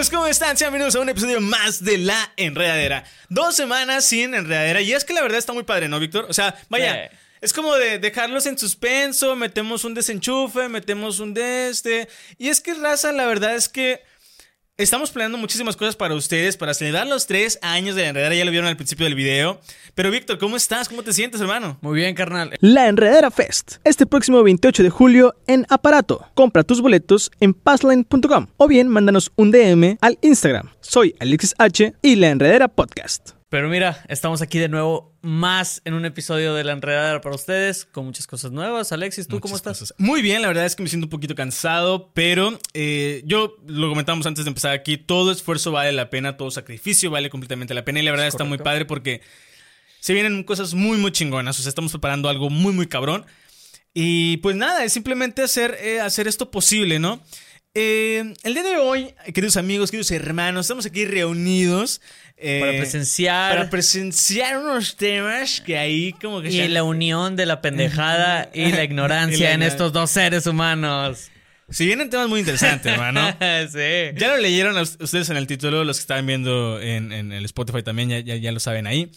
amigos? ¿Cómo están? Sean bienvenidos a un episodio más de La Enredadera. Dos semanas sin enredadera. Y es que la verdad está muy padre, ¿no, Víctor? O sea, vaya. Sí. Es como de dejarlos en suspenso, metemos un desenchufe, metemos un de este. Y es que, raza, la verdad es que estamos planeando muchísimas cosas para ustedes, para celebrar los tres años de la enredadera. Ya lo vieron al principio del video. Pero, Víctor, ¿cómo estás? ¿Cómo te sientes, hermano? Muy bien, carnal. La Enredadera Fest, este próximo 28 de julio en Aparato. Compra tus boletos en passline.com o bien mándanos un DM al Instagram. Soy Alexis H y La Enredadera Podcast. Pero mira, estamos aquí de nuevo más en un episodio de La Enredadera para ustedes, con muchas cosas nuevas. Alexis, ¿tú cómo estás? cosas. Muy bien, la verdad es que me siento un poquito cansado, pero eh, yo lo comentamos antes de empezar aquí, todo esfuerzo vale la pena, todo sacrificio vale completamente la pena y la verdad está muy padre porque se vienen cosas muy, muy chingonas, o sea, estamos preparando algo muy, muy cabrón. Y pues nada, es simplemente hacer, eh, hacer esto posible, ¿no? Eh, el día de hoy, queridos amigos, queridos hermanos, estamos aquí reunidos. eh, Para presenciar Para presenciar unos temas que ahí como que... y la unión de la pendejada y la ignorancia Y la en estos dos seres humanos. Si vienen temas muy interesantes, hermano. sí. Ya lo leyeron a ustedes en el título, los que estaban viendo en, en el Spotify también, ya, ya, ya lo saben ahí.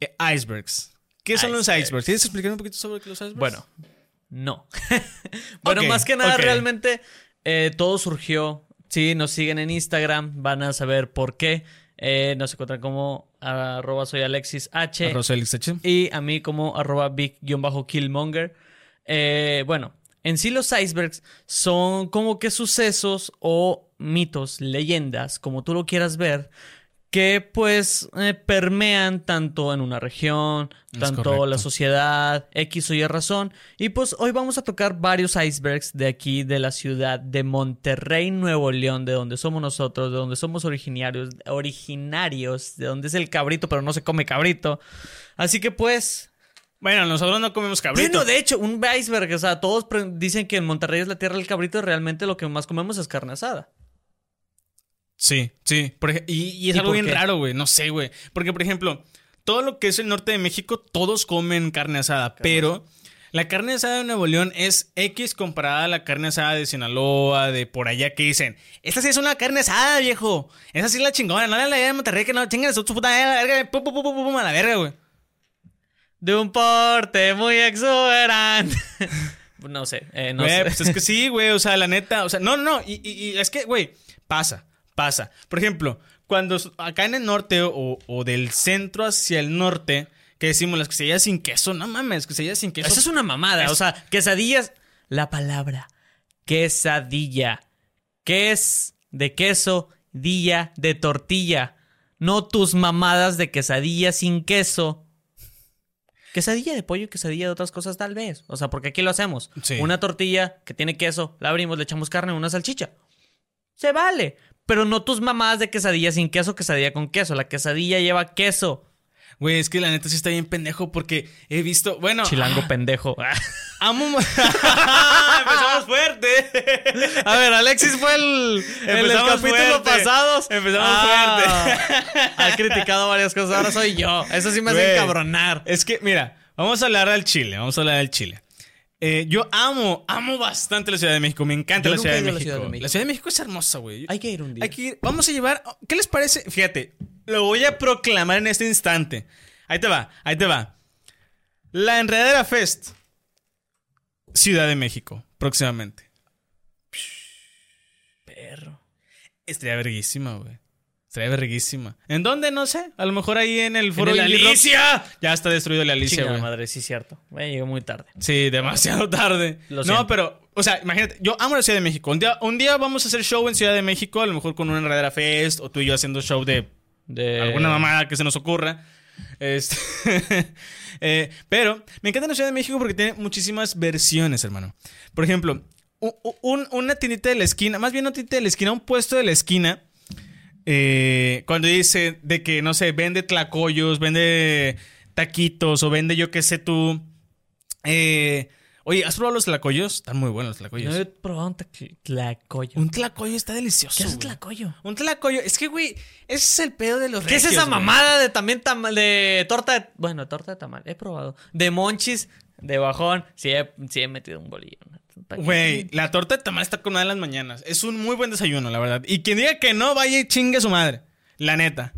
Eh, icebergs. ¿Qué son los Icebergs. icebergs? ¿Quieres explicar un poquito sobre los icebergs? Bueno, no. bueno, más que nada, realmente eh, todo surgió. Sí, nos siguen en Instagram, van a saber por qué. Eh, nos encuentran como arroba soy Alexis H. Y a mí como arroba big-killmonger. Eh, bueno, en sí los icebergs son como que sucesos o mitos, leyendas, como tú lo quieras ver, que pues eh, permean tanto en una región, Es tanto correcto. la sociedad, X o Y razón. Y pues hoy vamos a tocar varios icebergs de aquí, de la ciudad de Monterrey, Nuevo León, de donde somos nosotros, de donde somos originarios, originarios, de donde es el cabrito, pero no se come cabrito. Así que pues... Bueno, nosotros no comemos cabrito. Bueno, de hecho, un iceberg, o sea, todos dicen que en Monterrey es la tierra del cabrito y realmente lo que más comemos es carne asada. Sí, sí. Por y, y es ¿Y algo bien qué? raro, güey. No sé, güey. Porque, por ejemplo, todo lo que es el norte de México, todos comen carne asada. pero la carne asada de Nuevo León es X comparada a la carne asada de Sinaloa, de por allá que dicen, esta sí es una carne asada, viejo. Esa sí es la chingona. No la de allá de Monterrey que no chingan su puta a la verga. Pum, pum, pum, pum, pum, a la verga, güey. De un porte muy exuberante. no sé, eh, no Güey, sé. pues es que sí, güey. O sea, la neta. O sea, no, no. Y, y- y es que, güey, pasa, pasa. Por ejemplo, cuando acá en el norte o, o del centro hacia el norte, que decimos las quesadillas sin queso, no mames, quesadillas sin queso. Eso es una mamada. Es- O sea, quesadillas. La palabra. Quesadilla. Que es de queso, dilla de tortilla. No tus mamadas de quesadilla sin queso. Quesadilla de pollo y quesadilla de otras cosas, tal vez. O sea, porque aquí lo hacemos. Sí. Una tortilla que tiene queso, la abrimos, le echamos carne, una salchicha. Se vale. Pero no tus mamadas de quesadilla sin queso, quesadilla con queso. La quesadilla lleva queso. Güey, es que la neta sí está bien pendejo porque he visto. Bueno. Chilango ah, pendejo. Amo. Empezamos fuerte. A ver, Alexis fue el, el del Empezamos capítulo fuerte. pasado. Empezamos fuerte. Ha criticado varias cosas. Ahora soy yo. Eso sí me hace encabronar. Es que, mira, vamos a hablar al Chile. Vamos a hablar del Chile. Eh, yo amo, amo bastante la Ciudad de México. Me encanta la de. Ciudad de México. La Ciudad de México es hermosa, güey. Hay que ir un día. Hay que ir. Vamos a llevar. ¿Qué les parece? Fíjate, lo voy a proclamar en este instante. Ahí te va, ahí te va. La Enredadera Fest. Ciudad de México, próximamente. Perro. Estaría verguísima, güey. Estaría verguísima. ¿En dónde? No sé. A lo mejor ahí en el foro el Indie Rock. Alicia! Ya está destruido el Alicia, güey. madre, sí, cierto. Me llegó muy tarde. Sí, demasiado tarde. Lo no, pero, o sea, imagínate, yo amo la Ciudad de México. Un día, un día vamos a hacer show en Ciudad de México, a lo mejor con una enredadera fest, o tú y yo haciendo show de De... alguna mamada que se nos ocurra. Este, eh, pero me encanta la Ciudad de México porque tiene muchísimas versiones, hermano. Por ejemplo, un- una tiendita de la esquina, más bien una tiendita de la esquina, un puesto de la esquina. Eh, cuando dice de que, no sé, vende tlacoyos, vende taquitos o vende yo qué sé tú. eh, oye, ¿has probado los tlacoyos? Están muy buenos los tlacoyos. No he probado un tlac- tlacoyo. Un tlacoyo está delicioso. ¿Qué es un tlacoyo? Un tlacoyo. Es que, güey, ese es el pedo de los ¿Qué es esa güey. mamada de también tamal, de torta de, bueno, torta de tamal? He probado. De monchis, de bajón. Sí he, sí he metido un bolillo. ¿pa' qué? Güey, la torta de tamal está con una de las mañanas. Es un muy buen desayuno, la verdad. Y quien diga que no, vaya y chingue a su madre. La neta.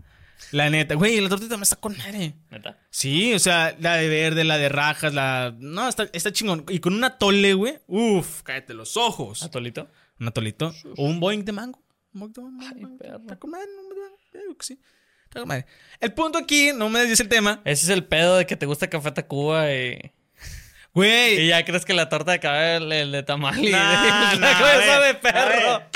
La neta. Güey, la torta de tamal está con madre. ¿Neta? Sí, o sea, la de verde, la de rajas, la... No, está, está chingón. Y con una tole, güey. Uf, cállate los ojos. ¿Atolito? Un atolito. O un boing de mango. Un boing de mango. Ay, perro. Está con madre, no me da- yo digo que sí. Está con madre. El punto aquí, no me desvíes el tema. Ese es el pedo de que te gusta Café Tacuba y... Y Güey. ya crees que la torta de cabeza el, el de tamal y Nah, la nah, cabeza de perro. A ver,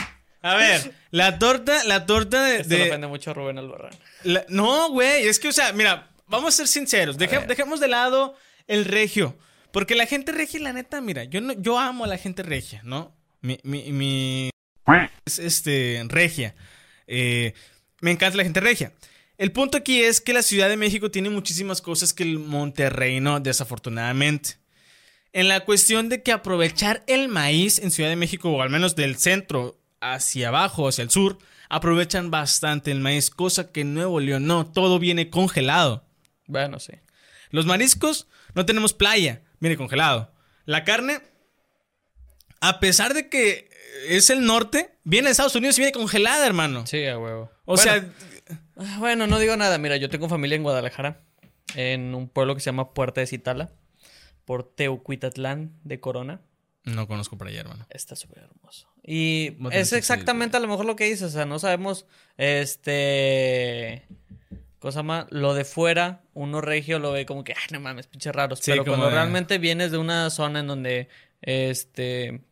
a ver, la torta, la torta de... Esto de- ofende mucho a Rubén Albarrán. la- no, güey, es que, o sea, mira, vamos a ser sinceros. Deje- dejemos de lado el regio. Porque la gente regia, la neta, mira, yo, no, yo amo a la gente regia, ¿no? Mi... mi, mi es este, regia. Eh, me encanta la gente regia. El punto aquí es que la Ciudad de México tiene muchísimas cosas que el Monterrey no, desafortunadamente. En la cuestión de que aprovechar el maíz en Ciudad de México, o al menos del centro hacia abajo, hacia el sur, aprovechan bastante el maíz, cosa que en Nuevo León no, todo viene congelado. Bueno, sí. Los mariscos, no tenemos playa, viene congelado. La carne, a pesar de que es el norte, viene de Estados Unidos y viene congelada, hermano. Sí, a huevo. O Bueno, sea, ah, Bueno, no digo nada. Mira, yo tengo familia en Guadalajara, en un pueblo que se llama Puerta de Citala, por Teucuitatlán de Corona. no conozco para allá, hermano. Está súper hermoso. Y es exactamente a lo mejor lo que dices. O sea, no sabemos, este... Cosa más, lo de fuera, uno regio lo ve como que, ay, no mames, pinches raros. Sí, Pero cuando de- realmente vienes de una zona en donde, este,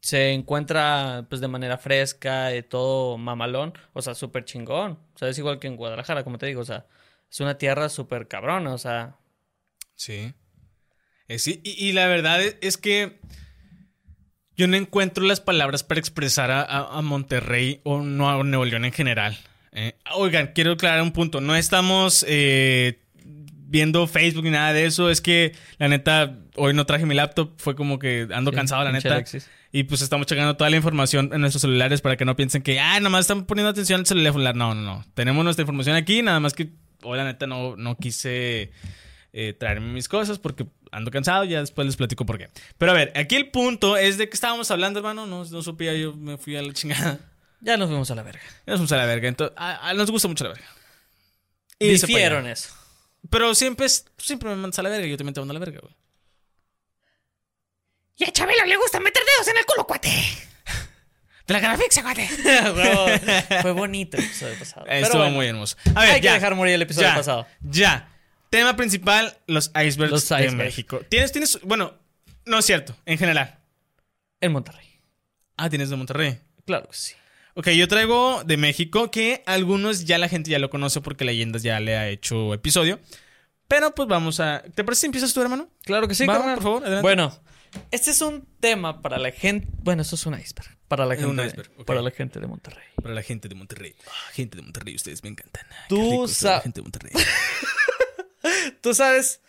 se encuentra, pues, de manera fresca, de todo mamalón, o sea, súper chingón. O sea, es igual que en Guadalajara, como te digo, o sea, es una tierra súper cabrona, o sea, Sí. Eh, sí, y, y la verdad es, es que yo no encuentro las palabras para expresar a, Monterrey o no a Nuevo León en general. Eh, oigan, quiero aclarar un punto. No estamos eh, viendo Facebook ni nada de eso. Es que la neta, hoy no traje mi laptop. Fue como que ando Sí, cansado, la neta. Alexis. Y pues estamos checando toda la información en nuestros celulares para que no piensen que, ah, nada más están poniendo atención al celular. No, no, no. Tenemos nuestra información aquí, nada más que hoy la neta no, no quise eh, traerme mis cosas porque ando cansado, ya después les platico por qué. Pero a ver, aquí el punto es de que estábamos hablando, hermano, no, no supía, yo me fui a la chingada. Ya nos fuimos a la verga. Ya nos fuimos a la verga, entonces, a, a- nos gusta mucho la verga. Allá. Difieron eso. Pero siempre, es- siempre me mandas a la verga, yo también te mando a la verga, güey. Y a Chabelo le gusta meter dedos en el culo, cuate. De la cara fixa, cuate. Fue bonito el episodio pasado. Estuvo bueno, muy hermoso. A ver, Hay que dejar morir el episodio ya, pasado. Ya. Tema principal, los icebergs, Los de. México. ¿Tienes, tienes, bueno, no es cierto, en general. En Monterrey. Ah, tienes de Monterrey. Claro que sí. Ok, yo traigo de México que algunos ya la gente ya lo conoce porque Leyendas ya le ha hecho episodio. Pero pues vamos a... ¿Te parece si empiezas tú, hermano? Claro que sí, Va, carnal. por favor, adelante. Bueno, este es un tema para la gente. Bueno, esto es un iceberg. Para la gente, un iceberg, ok. para la gente de Monterrey. Para la gente de Monterrey. Ah, gente de Monterrey, ustedes me encantan. Qué Tú rico es la sa- gente de Monterrey. Tú sabes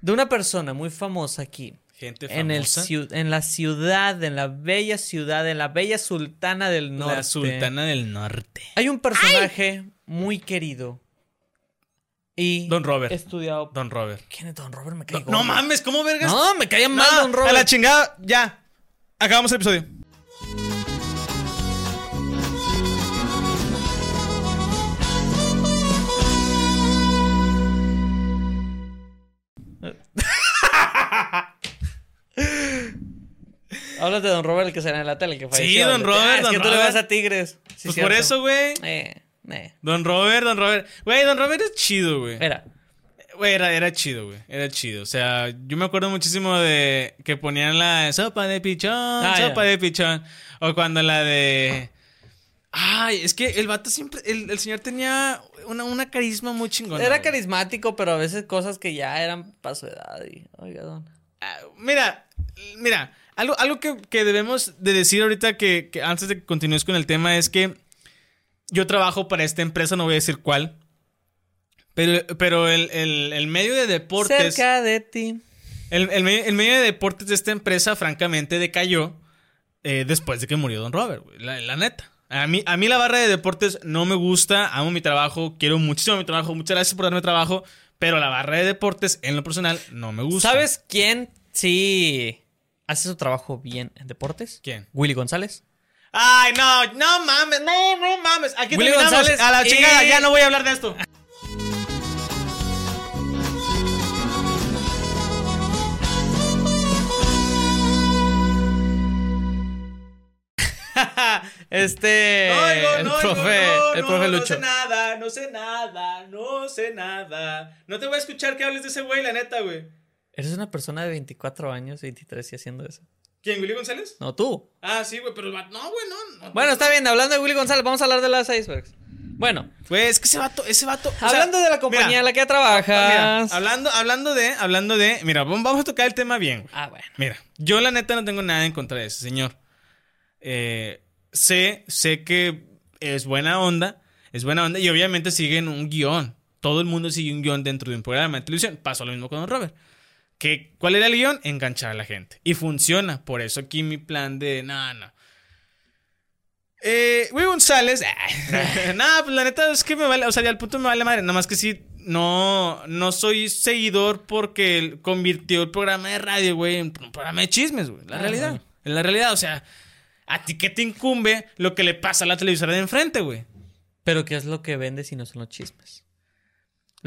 de una persona muy famosa aquí. Gente En, el famosa. en la ciudad, en la bella ciudad, en la bella sultana del norte. La Sultana del Norte. Hay un personaje muy querido. Y Don Robert. estudiado. Don Robert. ¿Quién es Don Robert? Me cae No, mames, ¿cómo vergas? No, me caía mal Don Robert. A la chingada, ya. Acabamos el episodio. Hablas de Don Robert, el que sale en la tele, el que falleció. Don Robert, Ah, es Don que tú le Robert. vas a Tigres. Sí, pues por eso, güey. Eh, eh. Don Robert, Don Robert. Güey, Don Robert es chido, güey. Era. Güey, era, era chido, güey. Era chido. O sea, yo me acuerdo muchísimo de que ponían la sopa de pichón, Ah, sopa ya. de pichón. O cuando la de. Ay, es que el vato siempre. El, el señor tenía una, una carisma muy chingona. Era güey. carismático, pero a veces cosas que ya eran para su edad. Y, oiga, don. Ah, Mira, mira, algo, algo que, que debemos de decir ahorita que, que antes de que continúes con el tema es que yo trabajo para esta empresa, no voy a decir cuál, pero, pero el, el- el medio de deportes, Cerca de ti. el, el medio, el medio de deportes de esta empresa francamente decayó eh, después de que murió Don Robert, güey, la, la neta. A mí, a mí la barra de deportes no me gusta, amo mi trabajo, quiero muchísimo mi trabajo, muchas gracias por darme trabajo, pero la barra de deportes en lo personal no me gusta. ¿Sabes quién? Sí. Hace su trabajo bien en deportes. ¿Quién? Willy González. Ay, no, no mames, no, no mames. Aquí Willy terminamos. González A la chingada, ya no voy a hablar de esto. Este. No el no profe, no, el no, profe No Lucho. sé nada, no sé nada, no sé nada. No te voy a escuchar que hables de ese güey, la neta, güey. Eres una persona de 24 años, 23 y haciendo eso. ¿Quién, Willy González? No, tú. Ah, sí, güey, pero el vato- no, güey, no. no. Bueno, está bien, hablando de Willy González, vamos a hablar de las icebergs. Bueno, Güey, es que ese vato, ese vato. sea, hablando de la compañía mira, en la que mira, trabajas. hablando, hablando de, hablando de, mira, vamos a tocar el tema bien. güey. Ah, bueno. Mira, yo la neta no tengo nada en contra de ese señor. Eh, sé, sé que es buena onda, es buena onda y obviamente siguen un guion. Todo el mundo sigue un guion dentro de un programa de televisión. Pasó lo mismo con Robert. ¿Qué, ¿Cuál era el guion? Enganchar a la gente. Y funciona. Por eso aquí mi plan de, no, no. Eh, Will González. Nada, pues la neta es que me vale, o sea, ya al punto me vale madre. Nada más que sí, no, no soy seguidor porque él convirtió el programa de radio, güey, en un programa de chismes, güey. La Ah, realidad. En la realidad, o sea, ¿a ti qué te incumbe lo que le pasa a la televisora de enfrente, güey? Pero ¿qué es lo que vende si no son los chismes?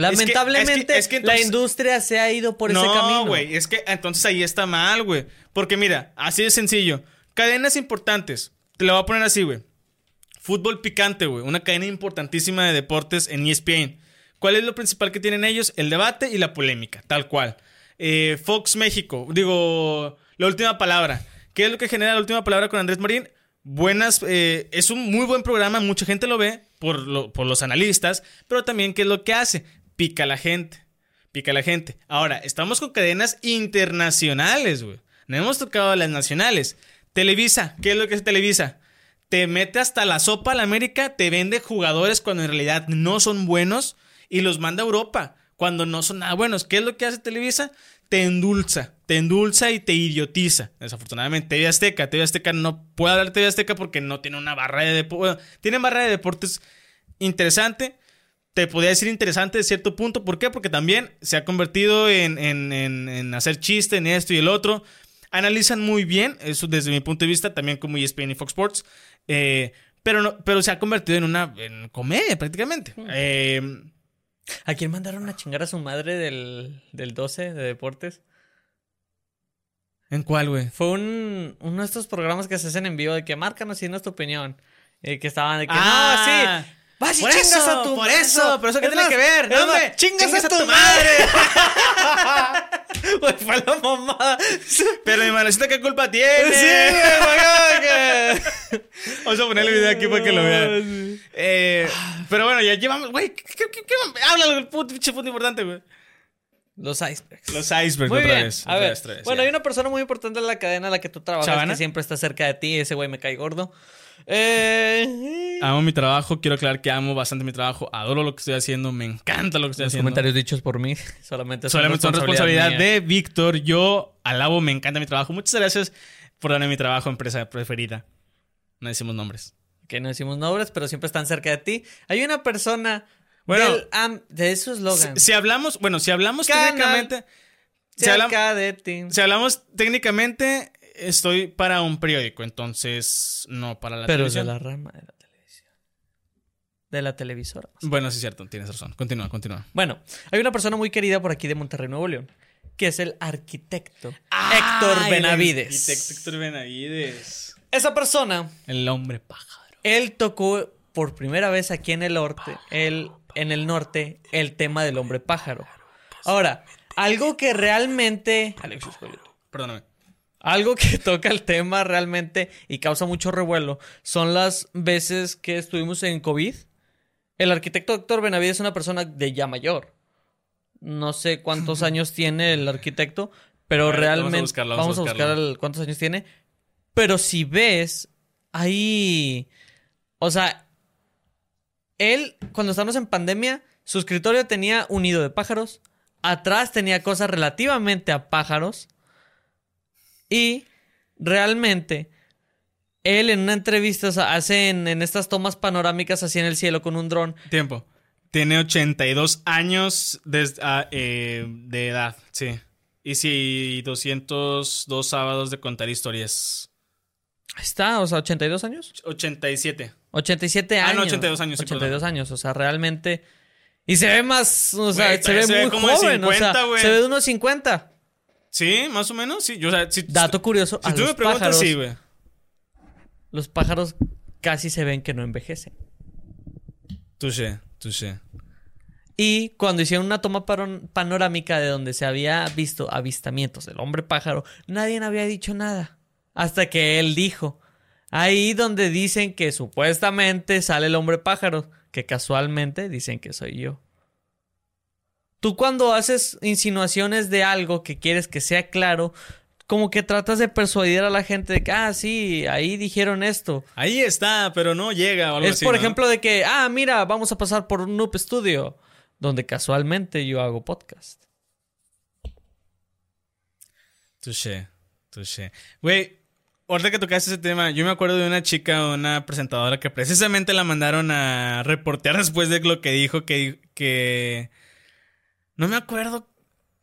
Lamentablemente, es que- es que entonces- la industria se ha ido por ese camino. No, güey, es que entonces ahí está mal, güey. Porque mira, así de sencillo. Cadenas importantes. Te lo voy a poner así, güey. Fútbol picante, güey. Una cadena importantísima de deportes en ESPN. ¿Cuál es lo principal que tienen ellos? El debate y la polémica, tal cual. Eh, Fox México, digo, la última palabra. ¿Qué es lo que genera la última palabra con Andrés Marín? Buenas, eh, es un muy buen programa, mucha gente lo ve por, lo- por los analistas, pero también ¿qué es lo que hace? Pica la gente, pica la gente. Ahora, estamos con cadenas internacionales, güey. No hemos tocado las nacionales. Televisa, ¿qué es lo que es Televisa? Te mete hasta la sopa a la América, te vende jugadores cuando en realidad no son buenos y los manda a Europa cuando no son nada buenos. ¿Qué es lo que hace Televisa? Te endulza, te endulza y te idiotiza. Desafortunadamente, TV Azteca, TV Azteca no puede hablar de TV Azteca porque no tiene una barra de deportes. tiene barra de deportes interesante. Te podría decir interesante de cierto punto. ¿Por qué? Porque también se ha convertido en, en- en- en hacer chiste en esto y el otro. Analizan muy bien, eso desde mi punto de vista, también como ESPN y Fox Sports. Eh, pero, no, pero se ha convertido en una en comedia prácticamente. Eh, ¿A quién mandaron a chingar a su madre del, del 12 de deportes? ¿En cuál, güey? Fue un, uno de estos programas que se hacen en vivo de que márcanos si no es tu opinión. Y que estaban de que Ah, no, sí. Vas y por chingas eso, a tu por madre. eso, pero eso qué tiene más, que ver. Chingas, a tu madre. Güey, fue la mamada. Pero mi manecita, ¿qué culpa tiene? Sí, Vamos a poner el video aquí para que lo vean. Eh, pero bueno, ya llevamos. Güey, ¿qué, qué, qué, qué- habla del punto, pinche punto importante, güey. Los icebergs. Los icebergs Muy otra bien. vez. a otra ver, vez, otra vez, bueno, ya. hay una persona muy importante en la cadena en la que tú trabajas ¿Chavana? que siempre está cerca de ti. Ese güey me cae gordo. Eh, Amo mi trabajo, quiero aclarar que amo bastante mi trabajo, adoro lo que estoy haciendo, me encanta lo que estoy los haciendo. comentarios dichos por mí solamente son Solamente son responsabilidad mía. de Víctor. Yo alabo, me encanta mi trabajo. Muchas gracias por darme mi trabajo, empresa preferida. No decimos nombres. Que no decimos nombres, pero siempre están cerca de ti. Hay una persona Bueno, del am- de su Si, eslogan. si hablamos, bueno, si hablamos Canal. técnicamente, si, hablam- cerca de ti. si hablamos técnicamente, estoy para un periódico, entonces no para la pero es de televisión. la rama de la televisión. De la televisora. Bueno, sí es cierto, tienes razón. Continúa, continúa. Bueno, hay una persona muy querida por aquí de Monterrey, Nuevo León, que es el arquitecto Héctor Benavides. el arquitecto Héctor Benavides. Esa persona, El hombre pájaro. él tocó por primera vez aquí en el norte, él, en el norte, el tema del hombre pájaro. Ahora, algo que realmente, Alexis, Perdóname. Algo que toca el tema realmente y causa mucho revuelo son las veces que estuvimos en COVID. El arquitecto Héctor Benavides es una persona de ya mayor. No sé cuántos años tiene el arquitecto, pero ver, vamos a realmente vamos a buscar el- cuántos años tiene. Pero si ves, ahí, o sea, él cuando estábamos en pandemia, su escritorio tenía un nido de pájaros, atrás tenía cosas relativamente a pájaros y realmente él en una entrevista o sea, hace en, en estas tomas panorámicas así en el cielo con un dron. Tiempo. Tiene 82 años de, ah, eh, de edad, sí. Y si 202 sábados de contar historias. Ahí está, o sea, 82 años. 87. 87 Ah, años. no, 82 años, sí, 82 años, o sea, realmente. Y se ve más, o sea, Güey, se ve se ve muy como joven, o 50, sea, güey. se ve de unos 50. Sí, más o menos, sí. Yo, o sea, si, Dato curioso, si a tú me los preguntas, pájaros, sí, güey. los pájaros casi se ven que no envejecen. Touché, touché. Y cuando hicieron una toma panorámica de donde se había visto avistamientos del hombre pájaro, nadie había dicho nada. Hasta que él dijo. Ahí donde dicen que supuestamente sale el hombre pájaro, que casualmente dicen que soy yo. Tú cuando haces insinuaciones de algo que quieres que sea claro, como que tratas de persuadir a la gente de que, ah, sí, ahí dijeron esto. Ahí está, pero no llega o algo Es así, por ¿no? ejemplo de que, ah, mira, vamos a pasar por un Noob Studio, donde casualmente yo hago podcast. Touché, touché. Güey, ahorita que tocaste ese tema, yo me acuerdo de una chica, una presentadora que precisamente la mandaron a reportear después de lo que dijo, que... que... No me acuerdo.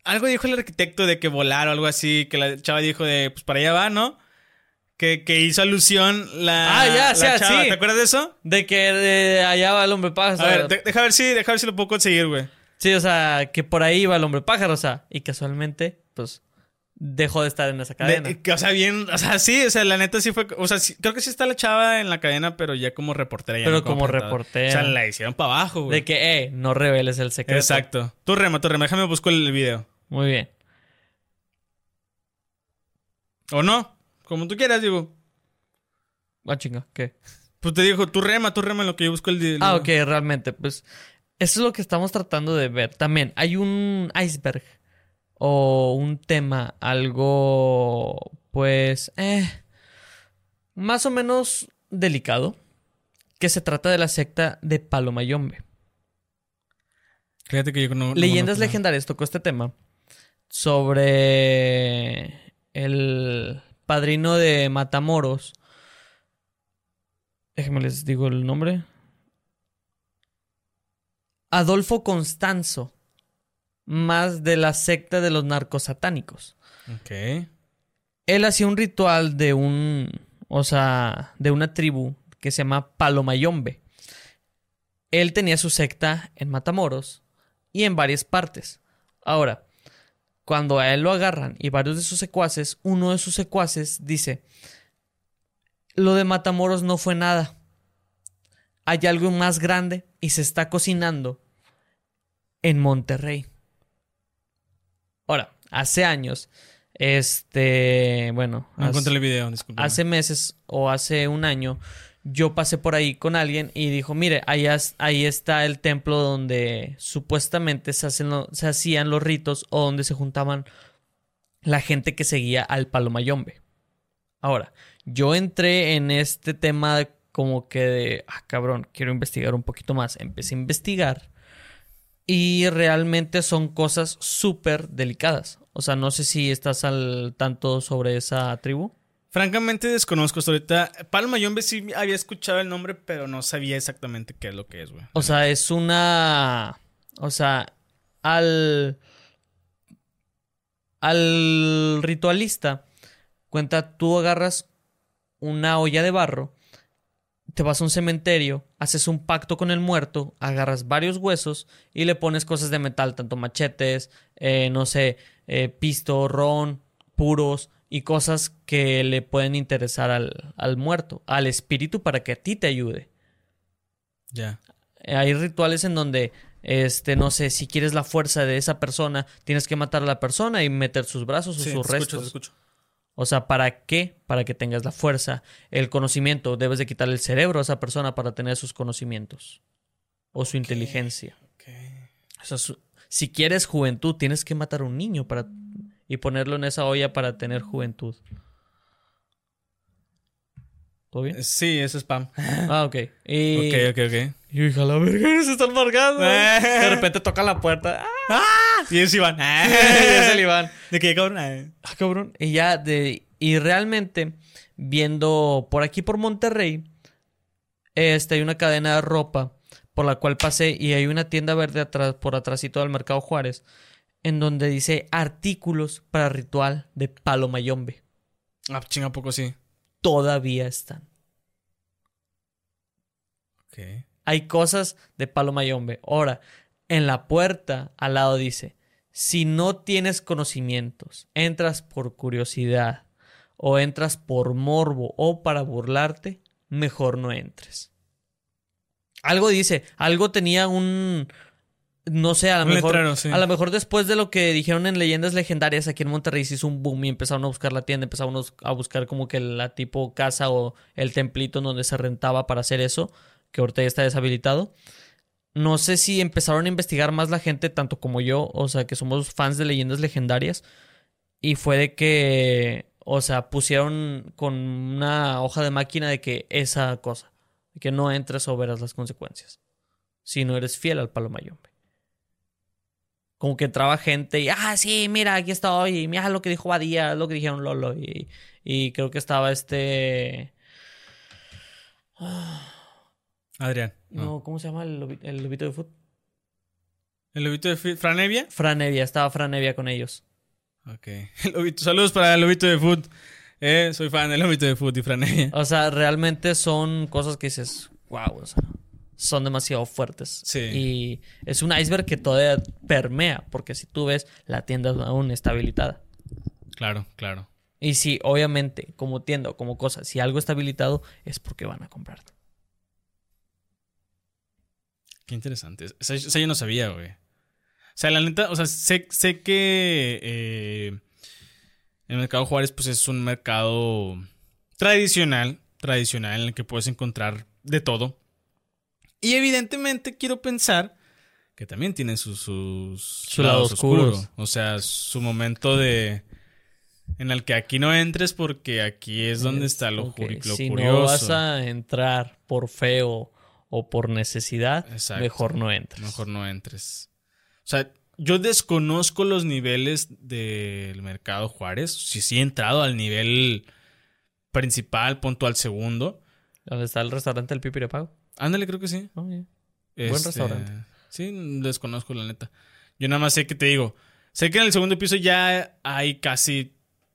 Algo dijo el arquitecto de que volar o algo así, que la chava dijo de, pues para allá va, ¿no? Que, que hizo alusión la, Ah, ya, la ah, chava. sí. ¿Te acuerdas de eso? De que de allá va el hombre pájaro. A ver, de- deja ver si, deja ver si lo puedo conseguir, güey. Sí, o sea, que por ahí va el hombre pájaro, o sea, y casualmente, pues, dejó de estar en esa cadena. De- o sea, bien, o sea, sí, o sea, la neta sí fue, o sea, sí- creo que sí está la chava en la cadena, pero ya como reportera. ya Pero no como reportera. O sea, la hicieron para abajo, güey. De que, eh, no reveles el secreto. Exacto. Tú rema, tú rema, déjame buscar el video. Muy bien. ¿O no? Como tú quieras, digo. Ah, chinga, ¿qué? Pues te digo, tú rema, tú rema en lo que yo busco el, Ah, video. ok, realmente, pues, eso es lo que estamos tratando de ver. También hay un iceberg o un tema, algo, pues, eh, más o menos delicado, que se trata de la secta de Palomayombe. Fíjate que yo no. no Leyendas legendarias tocó este tema sobre el padrino de Matamoros. Déjenme les digo el nombre. Adolfo Constanzo, más de la secta de los narcosatánicos. Ok. Él hacía un ritual de un, o sea, de una tribu que se llama Palomayombe. Él tenía su secta en Matamoros y en varias partes. Ahora, cuando a él lo agarran y varios de sus secuaces, uno de sus secuaces dice, lo de Matamoros no fue nada. Hay algo más grande y se está cocinando en Monterrey. Ahora, hace años, este, bueno, No hace- el video, hace meses o hace un año, yo pasé por ahí con alguien y dijo, mire, ahí, has- ahí está el templo donde supuestamente se, hacen lo- se hacían los ritos o donde se juntaban la gente que seguía al Palomayombe. Ahora, yo entré en este tema como que de, ah, cabrón, quiero investigar un poquito más. Empecé a investigar y realmente son cosas súper delicadas. O sea, no sé si estás al tanto sobre esa tribu. Francamente desconozco hasta ahorita. Palma Yombe sí había escuchado el nombre, pero no sabía exactamente qué es lo que es, güey. O sea, es una. O sea, al. Al ritualista, cuenta, tú agarras una olla de barro, te vas a un cementerio, haces un pacto con el muerto, agarras varios huesos y le pones cosas de metal, tanto machetes, eh, no sé, eh, pisto, ron, puros y cosas que le pueden interesar al, al muerto, al espíritu para que a ti te ayude. Ya. Eh, Hay rituales en donde, este, no sé, si quieres la fuerza de esa persona, tienes que matar a la persona y meter sus brazos o Sí, te sus escucho, restos. te escucho. O sea, ¿para qué? Para que tengas la fuerza, el conocimiento. Debes de quitarle el cerebro a esa persona para tener sus conocimientos o su inteligencia. O sea, su- si quieres juventud, tienes que matar a un niño para y ponerlo en esa olla para tener juventud. ¿Todo bien? Sí, es spam. Ah, ok. Y, Ok, ok, ok. y yo dije, "A la verga, se están marcando. De repente toca la puerta. ¡Ah! Y ellos iban. Y es el Iván. De que cabrón. Ah. Ah, cabrón. Y ya de. Y realmente, viendo por aquí por Monterrey, este, hay una cadena de ropa por la cual pasé y hay una tienda verde atrás, por atrásito del Mercado Juárez. en donde dice artículos para ritual de palo mayombe. Ah, chinga, ¿a poco sí. Todavía están. Ok. Hay cosas de palo mayombe. Ahora, en la puerta al lado dice, si no tienes conocimientos, entras por curiosidad o entras por morbo o para burlarte, mejor no entres. Algo dice, algo tenía un... No sé, a lo mejor... letrero, sí. A lo mejor después de lo que dijeron en Leyendas Legendarias aquí en Monterrey se hizo un boom y empezaron a buscar la tienda, empezaron a buscar como que la tipo casa o el templito en donde se rentaba para hacer eso, que ahorita ya está deshabilitado. No sé si empezaron a investigar más la gente, tanto como yo, o sea, que somos fans de leyendas legendarias. Y fue de que, o sea, pusieron con una hoja de máquina de que esa cosa, que no entres o verás las consecuencias. Si no eres fiel al palo mayombe. Como que entraba gente y, ah, sí, mira, aquí estoy, y mira lo que dijo Badía, lo que dijeron Lolo. Y, y creo que estaba este. Adrián. No, ¿cómo se llama el, lobi- el lobito de fútbol? ¿El lobito de Franevia? Franevia, estaba Franevia con ellos. Ok. El lobito. Saludos para el lobito de food. Eh, soy fan del lobito de food y Franevia. O sea, realmente son cosas que dices, wow, o sea, son demasiado fuertes. Sí. Y es un iceberg que todavía permea, porque si tú ves, la tienda aún está habilitada. Claro, claro. Y si, obviamente, como tienda o como cosa, si algo está habilitado, es porque van a comprar. Qué interesante. Esa, esa yo no sabía, güey. O sea, la neta, o sea, sé, sé que eh, el mercado Juárez, pues es un mercado tradicional, tradicional, en el que puedes encontrar de todo. Y evidentemente quiero pensar que también tiene sus, sus Su lado oscuro. O sea, su momento de... En el que aquí no entres porque aquí es donde está lo, Ok, juri- lo si curioso. no vas a entrar por feo o por necesidad, Exacto. mejor no entres. Mejor no entres. O sea, yo desconozco los niveles del mercado Juárez. Si sí he entrado al nivel principal, punto al segundo. ¿Dónde está el restaurante del Pipirepago? Ándale, creo que sí. Oh, yeah. Este, restaurante. Sí, desconozco la neta. Yo nada más sé que te digo. Sé que en el segundo piso ya hay casi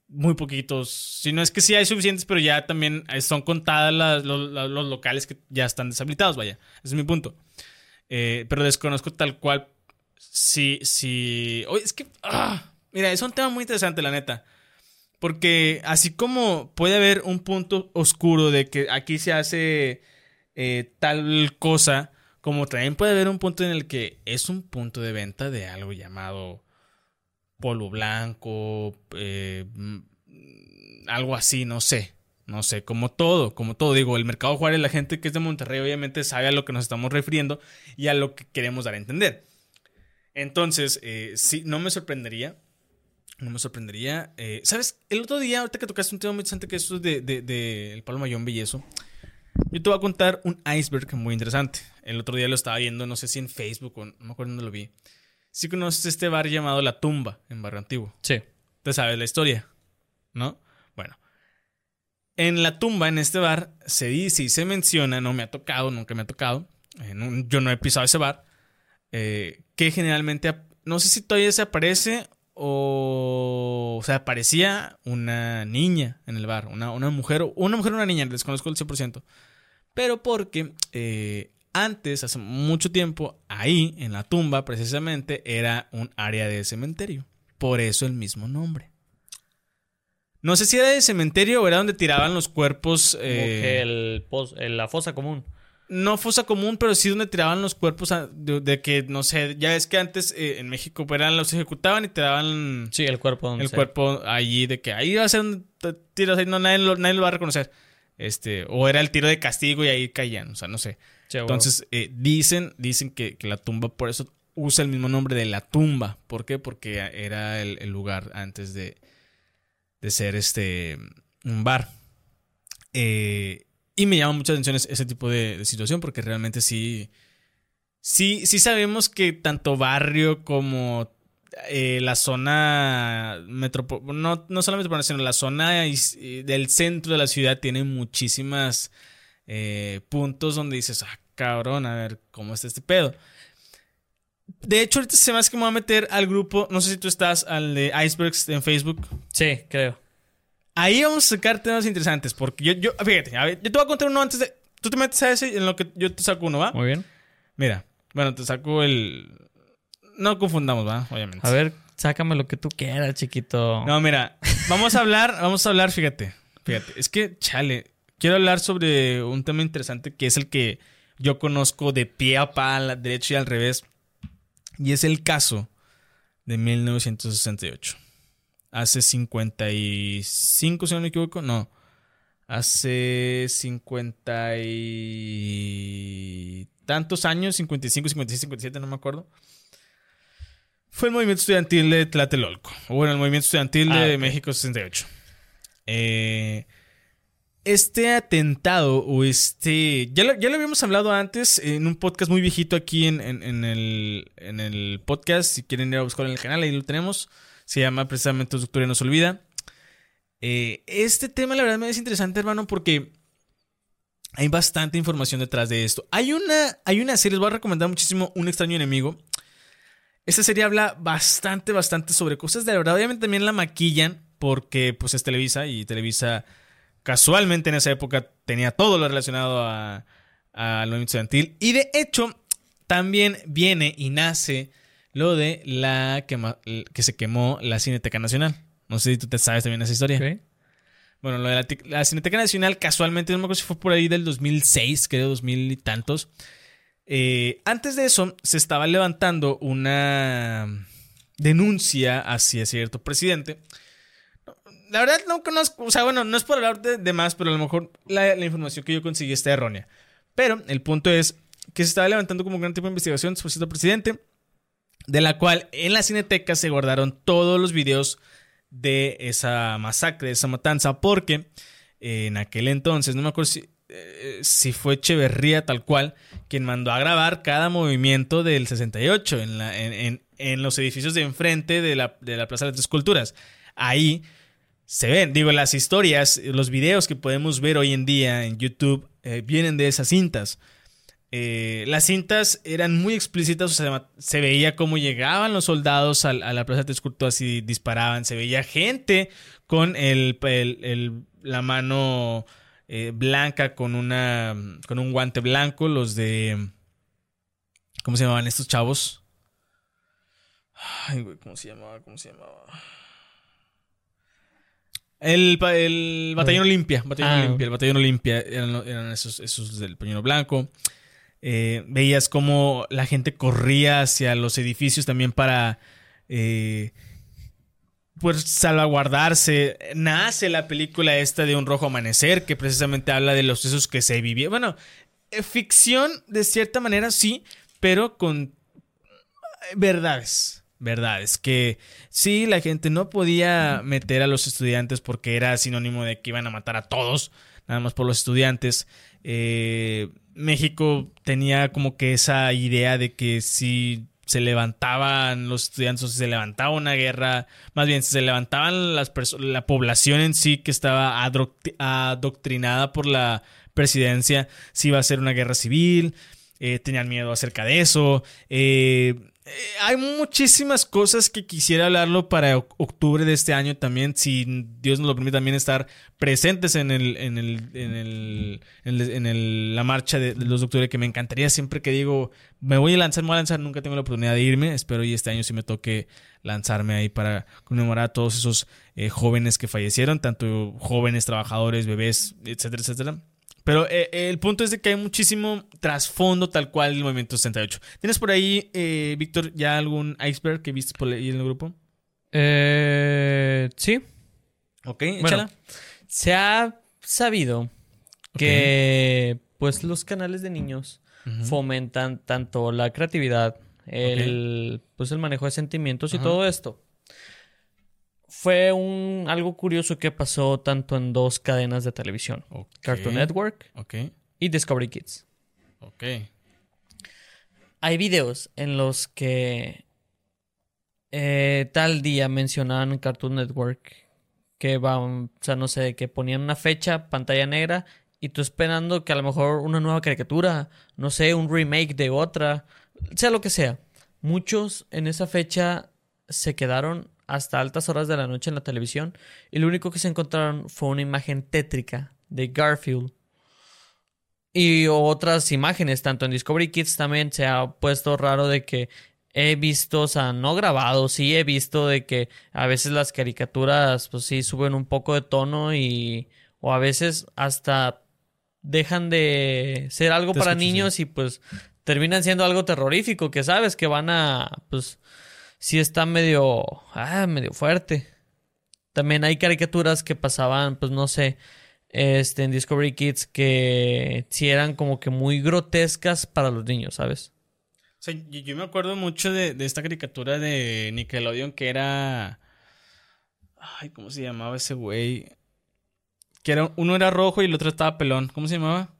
muy poquitos. Si no es que sí hay suficientes, pero ya también son contadas las- los, los- los locales que ya están deshabilitados, vaya. Ese es mi punto. Eh, pero desconozco tal cual. Si, si. Oye, es que. ah, mira, es un tema muy interesante, la neta. Porque así como puede haber un punto oscuro de que aquí se hace eh, tal cosa, como también puede haber un punto en el que es un punto de venta de algo llamado polvo blanco, eh, mm, algo así, no sé. No sé, como todo, como todo. Digo, el mercado Juárez, la gente que es de Monterrey, obviamente sabe a lo que nos estamos refiriendo y a lo que queremos dar a entender. Entonces, eh, sí, no me sorprendería. No me sorprendería. ¿Sabes? El otro día, ahorita que tocaste un tema muy interesante que es de, de, de el palo mayombe y. Yo te voy a contar un iceberg muy interesante. El otro día lo estaba viendo, no sé si en Facebook o no me acuerdo dónde lo vi. Sí conoces este bar llamado La Tumba en Barrio Antiguo. Sí. Te sabes la historia, ¿no? Bueno. En La Tumba, en este bar, se dice y se menciona, no me ha tocado, nunca me ha tocado, no- yo no he pisado ese bar, eh, que generalmente, no sé si todavía se aparece o, o sea, aparecía una niña en el bar, una, una mujer, o- una mujer o una niña, desconozco el 100%, pero porque eh, antes, hace mucho tiempo, ahí, en la tumba, precisamente, era un área de cementerio. Por eso el mismo nombre. No sé si era de cementerio o era donde tiraban los cuerpos. Eh, el el- la fosa común. No fosa común, pero sí donde tiraban los cuerpos a- de, de que, no sé, ya es que antes eh, en México pues, eran, los ejecutaban y te daban Sí, el cuerpo. donde el sea. cuerpo allí, de que ahí va a ser un t- tiro, ahí no, nadie, lo, nadie lo va a reconocer. Este, o era el tiro de castigo y ahí caían, o sea, no sé. Entonces, eh, dicen, dicen que, que la tumba por eso usa el mismo nombre de la tumba. ¿Por qué? Porque era el, el lugar antes de, de ser este un bar. Eh, y me llama mucha atención ese, ese tipo de, de situación porque realmente sí, sí, sí sabemos que tanto barrio como eh, la zona metropo- no, no solo metropolitana, sino la zona eh, del centro de la ciudad tiene muchísimas eh, puntos donde dices, ah, cabrón, a ver, ¿cómo está este pedo? De hecho, ahorita se me hace que me voy a meter al grupo. No sé si tú estás al de Icebergs en Facebook. Sí, creo. Ahí vamos a sacar temas interesantes. Porque yo, yo fíjate, a ver, yo te voy a contar uno antes de. Tú te metes a ese en lo que yo te saco uno, ¿va? Muy bien. Mira, bueno, te saco el. No confundamos, ¿va? Obviamente. A ver, sácame lo que tú quieras, chiquito. No, mira, vamos a hablar, vamos a hablar, fíjate. Fíjate, es que, chale, quiero hablar sobre un tema interesante que es el que yo conozco de pie a pa, al derecho y al revés. Y es el caso de 1968. Hace 55, si no me equivoco, no. Hace 50 y tantos años, 55, 56, 57, no me acuerdo. Fue el movimiento estudiantil de Tlatelolco. O bueno, el movimiento estudiantil Ah, de ok. México 68. Eh, este atentado o este... Ya lo, ya lo habíamos hablado antes en un podcast muy viejito aquí en, en- en el, en el podcast. Si quieren ir a buscarlo en el canal, ahí lo tenemos. Se llama precisamente Doctor Nos Olvida. Eh, este tema la verdad me es interesante, hermano, porque hay bastante información detrás de esto. Hay una, hay una serie, les voy a recomendar muchísimo Un extraño enemigo. Esta serie habla bastante, bastante sobre cosas de la verdad. Obviamente también la maquillan porque pues es Televisa y Televisa casualmente en esa época tenía todo lo relacionado a- al movimiento estudiantil. Y de hecho también viene y nace lo de la quema- que se quemó la Cineteca Nacional. No sé si tú te sabes también esa historia. Bueno, lo de la Cineteca Nacional casualmente, no me acuerdo si fue por ahí del 2006, creo, 2000 y tantos. Eh, antes de eso, se estaba levantando una denuncia hacia cierto presidente. La verdad no conozco, o sea, bueno, no es por hablar de, más, pero a lo mejor la, la información que yo conseguí está errónea. Pero el punto es que se estaba levantando como un gran tipo de investigación sobre cierto presidente, de la cual en la cineteca se guardaron todos los videos de esa masacre, de esa matanza, porque en aquel entonces, no me acuerdo si, eh, si fue Echeverría tal cual, quien mandó a grabar cada movimiento del 68 en, en, los edificios de enfrente de la, Plaza de las Tres Culturas. Ahí se ven, digo, las historias, los videos que podemos ver hoy en día en YouTube eh, vienen de esas cintas. Eh, las cintas eran muy explícitas, o sea, se veía cómo llegaban los soldados a, la plaza de Tres Culturas y disparaban, se veía gente con la mano eh, blanca con una con un guante blanco, los de ¿cómo se llamaban estos chavos? Ay, güey, ¿cómo se llamaba? ¿Cómo se llamaba? El, el batallón Olimpia, batallón Ah. Olimpia, el batallón Olimpia eran esos, esos del pañuelo blanco. Eh, veías cómo la gente corría hacia los edificios también para eh, pues salvaguardarse. Nace la película esta de Un Rojo Amanecer, que precisamente habla de los sucesos que se vivieron. Bueno, eh, ficción de cierta manera sí, pero con eh, verdades. Verdades. Que sí, la gente no podía meter a los estudiantes porque era sinónimo de que iban a matar a todos, nada más por los estudiantes. Eh, México tenía como que esa idea de que si se levantaban los estudiantes o si se levantaba una guerra, más bien si se levantaban las la población en sí que estaba adoctrinada por la presidencia, si iba a ser una guerra civil, eh, tenían miedo acerca de eso. eh, eh, hay muchísimas cosas que quisiera hablarlo para oc- octubre de este año también, si Dios nos lo permite también estar presentes en el en el en el en, el- en el- la marcha de, de los de octubre que me encantaría siempre que digo me voy a lanzar, me voy a lanzar, nunca tengo la oportunidad de irme, espero y este año sí me toque lanzarme ahí para conmemorar a todos esos eh, jóvenes que fallecieron, tanto jóvenes, trabajadores, bebés, etcétera, etcétera. Pero eh, el punto es de que hay muchísimo trasfondo tal cual del movimiento 68. ¿Tienes por ahí, eh, Víctor, ya algún iceberg que viste por ahí en el grupo? Eh, sí. Ok, échala. Se ha sabido que pues los canales de niños Fomentan tanto la creatividad, el pues el manejo de sentimientos y todo esto. Fue un algo curioso que pasó tanto en dos cadenas de televisión. Cartoon Network Ok, y Discovery Kids. ok. Hay videos en los que eh, tal día mencionaban en Cartoon Network que van, o sea, no sé, que ponían una fecha, pantalla negra, y tú esperando que a lo mejor una nueva caricatura, no sé, un remake de otra, sea lo que sea. muchos en esa fecha se quedaron hasta altas horas de la noche en la televisión y lo único que se encontraron fue una imagen tétrica de Garfield. Y otras imágenes, tanto en Discovery Kids también se ha puesto raro de que he visto, o sea, no grabado, sí he visto de que a veces las caricaturas, pues sí, suben un poco de tono y, o a veces hasta dejan de ser algo Te para escucho, sí. niños y pues terminan siendo algo terrorífico, que sabes que van a, pues, sí está medio, ah, medio fuerte. También hay caricaturas que pasaban, pues no sé, este, en Discovery Kids que sí eran como que muy grotescas para los niños, ¿sabes? O sea, yo, yo me acuerdo mucho de, de esta caricatura de Nickelodeon que era. Ay, ¿cómo se llamaba ese güey? Que era, uno era rojo y el otro estaba pelón. ¿Cómo se llamaba?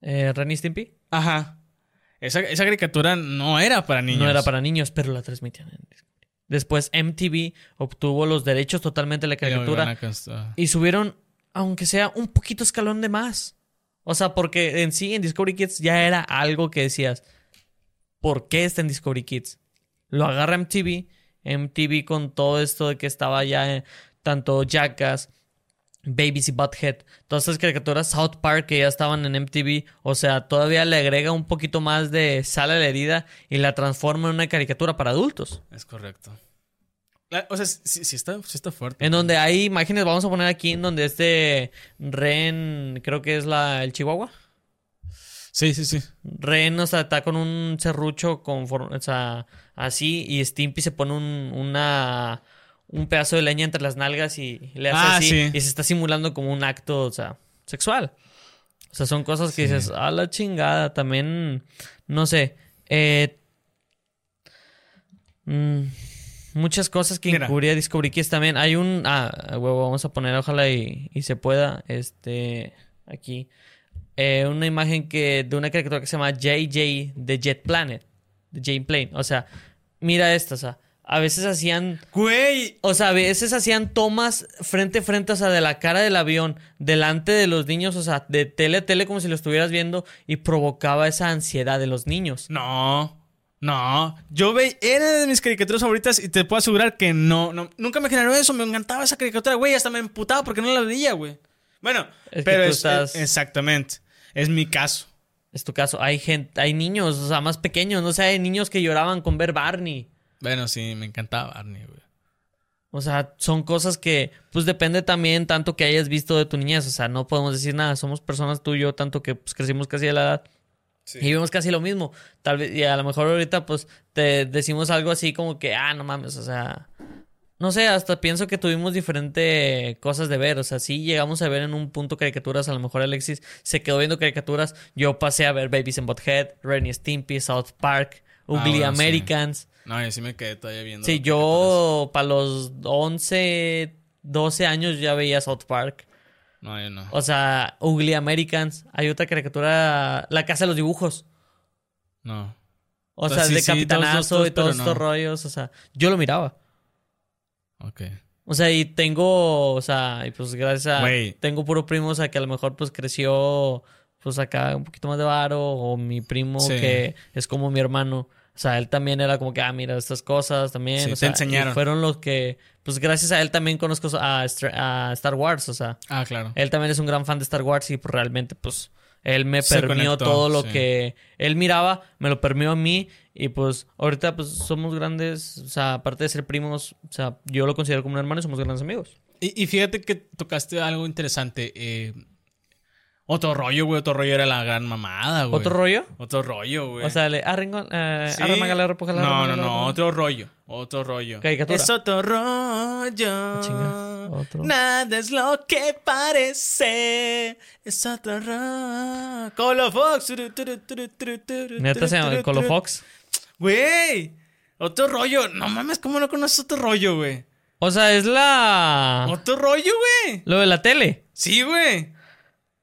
Eh, Ren y Stimpy Ajá. Esa, esa caricatura no era para niños. no era para niños, pero la transmitían en Discovery. Después MTV obtuvo los derechos totalmente de la caricatura y subieron, aunque sea un poquito escalón de más. O sea, porque en sí, en Discovery Kids ya era algo que decías, ¿por qué está en Discovery Kids? Lo agarra MTV, MTV con todo esto de que estaba ya tanto Jackass, Babies y Butthead, todas esas caricaturas, South Park que ya estaban en MTV, o sea, todavía le agrega un poquito más de sal a la herida y la transforma en una caricatura para adultos. Es correcto. O sea, sí, sí está, sí está fuerte. En donde hay imágenes, vamos a poner aquí en donde este Ren, creo que es la, el Chihuahua. Sí, sí, sí. Ren, o sea, está con un serrucho con o sea, así y Stimpy se pone un, una, un pedazo de leña entre las nalgas y le hace Ah, así sí. y se está simulando como un acto, o sea, sexual. O sea, son cosas que dices, a la chingada, también, no sé, eh, mm, muchas cosas que Mira. incurría Discovery Kids también. Hay un, ah, huevo, vamos a poner, ojalá y, y se pueda, este, aquí, eh, una imagen que de una caricatura que se llama JJ de Jet Planet, de Jane Plane. O sea, mira esto, o sea, a veces hacían Güey. o sea, a veces hacían tomas frente a frente, o sea, de la cara del avión, delante de los niños, o sea, de tele a tele como si lo estuvieras viendo y provocaba esa ansiedad de los niños. No. No. Yo ve, era de mis caricaturas favoritas y te puedo asegurar que no, no. Nunca me generó eso. Me encantaba esa caricatura, güey. Hasta me emputaba porque no la veía, güey. Bueno, Es pero es, estás- es- exactamente. Es mi caso. Es tu caso. Hay gente, hay niños, o sea, más pequeños, no sé, hay niños que lloraban con ver Barney. Bueno, sí, me encantaba Barney, güey. O sea, son cosas que, pues depende también tanto que hayas visto de tu niñez. O sea, no podemos decir nada. Somos personas tú y yo, tanto que pues, crecimos casi a la edad. Y vimos casi lo mismo. Tal vez, y a lo mejor ahorita, pues, te decimos algo así como que, ah, no mames, o sea. No sé, hasta pienso que tuvimos diferentes cosas de ver. O sea, sí llegamos a ver en un punto caricaturas. A lo mejor Alexis se quedó viendo caricaturas. Yo pasé a ver Babies in Butthead, Ren y Stimpy, South Park, Ugly Ah, bueno, sí. No, yo sí me quedé todavía viendo. Sí, yo para los 11, 12 años ya veía South Park. No, yo no. O sea, Ugly Americans. Hay otra caricatura, La Casa de los Dibujos. No. O sea, sí, de sí, Capitanazo todos, y todos estos no. rollos. O sea, yo lo miraba. Ok. O sea, y tengo, o sea, y pues gracias a... Güey. Tengo puro primo, o sea, que a lo mejor pues creció, pues acá un poquito más de varo. O mi primo Sí. que es como mi hermano. O sea, él también era como que, ah, mira, estas cosas también. Sí, o te sea, enseñaron. fueron los que, pues gracias a él también conozco a, Star Wars, o sea. Ah, claro. Él también es un gran fan de Star Wars y pues realmente pues él me Se permió conectó, todo lo sí. que él miraba, me lo permió a mí y pues ahorita pues somos grandes, o sea, aparte de ser primos, o sea, yo lo considero como un hermano y somos grandes amigos. Y, y fíjate que tocaste algo interesante. eh, otro rollo, güey. Otro rollo era la gran mamada, güey. ¿Otro rollo? Otro rollo, güey. O sea, le arrengo, eh, Sí. No, no, no, otro rollo. Otro rollo. Caricatura. Es otro rollo. Ah, chinga, otro. Nada es lo que parece. Es otro rollo. Colo Fox. Neta se llama Colo. Fox. Güey. Otro rollo. No mames, ¿cómo no conoces otro rollo, güey? O sea, es la... Otro rollo, güey. Lo de la tele. Sí, güey.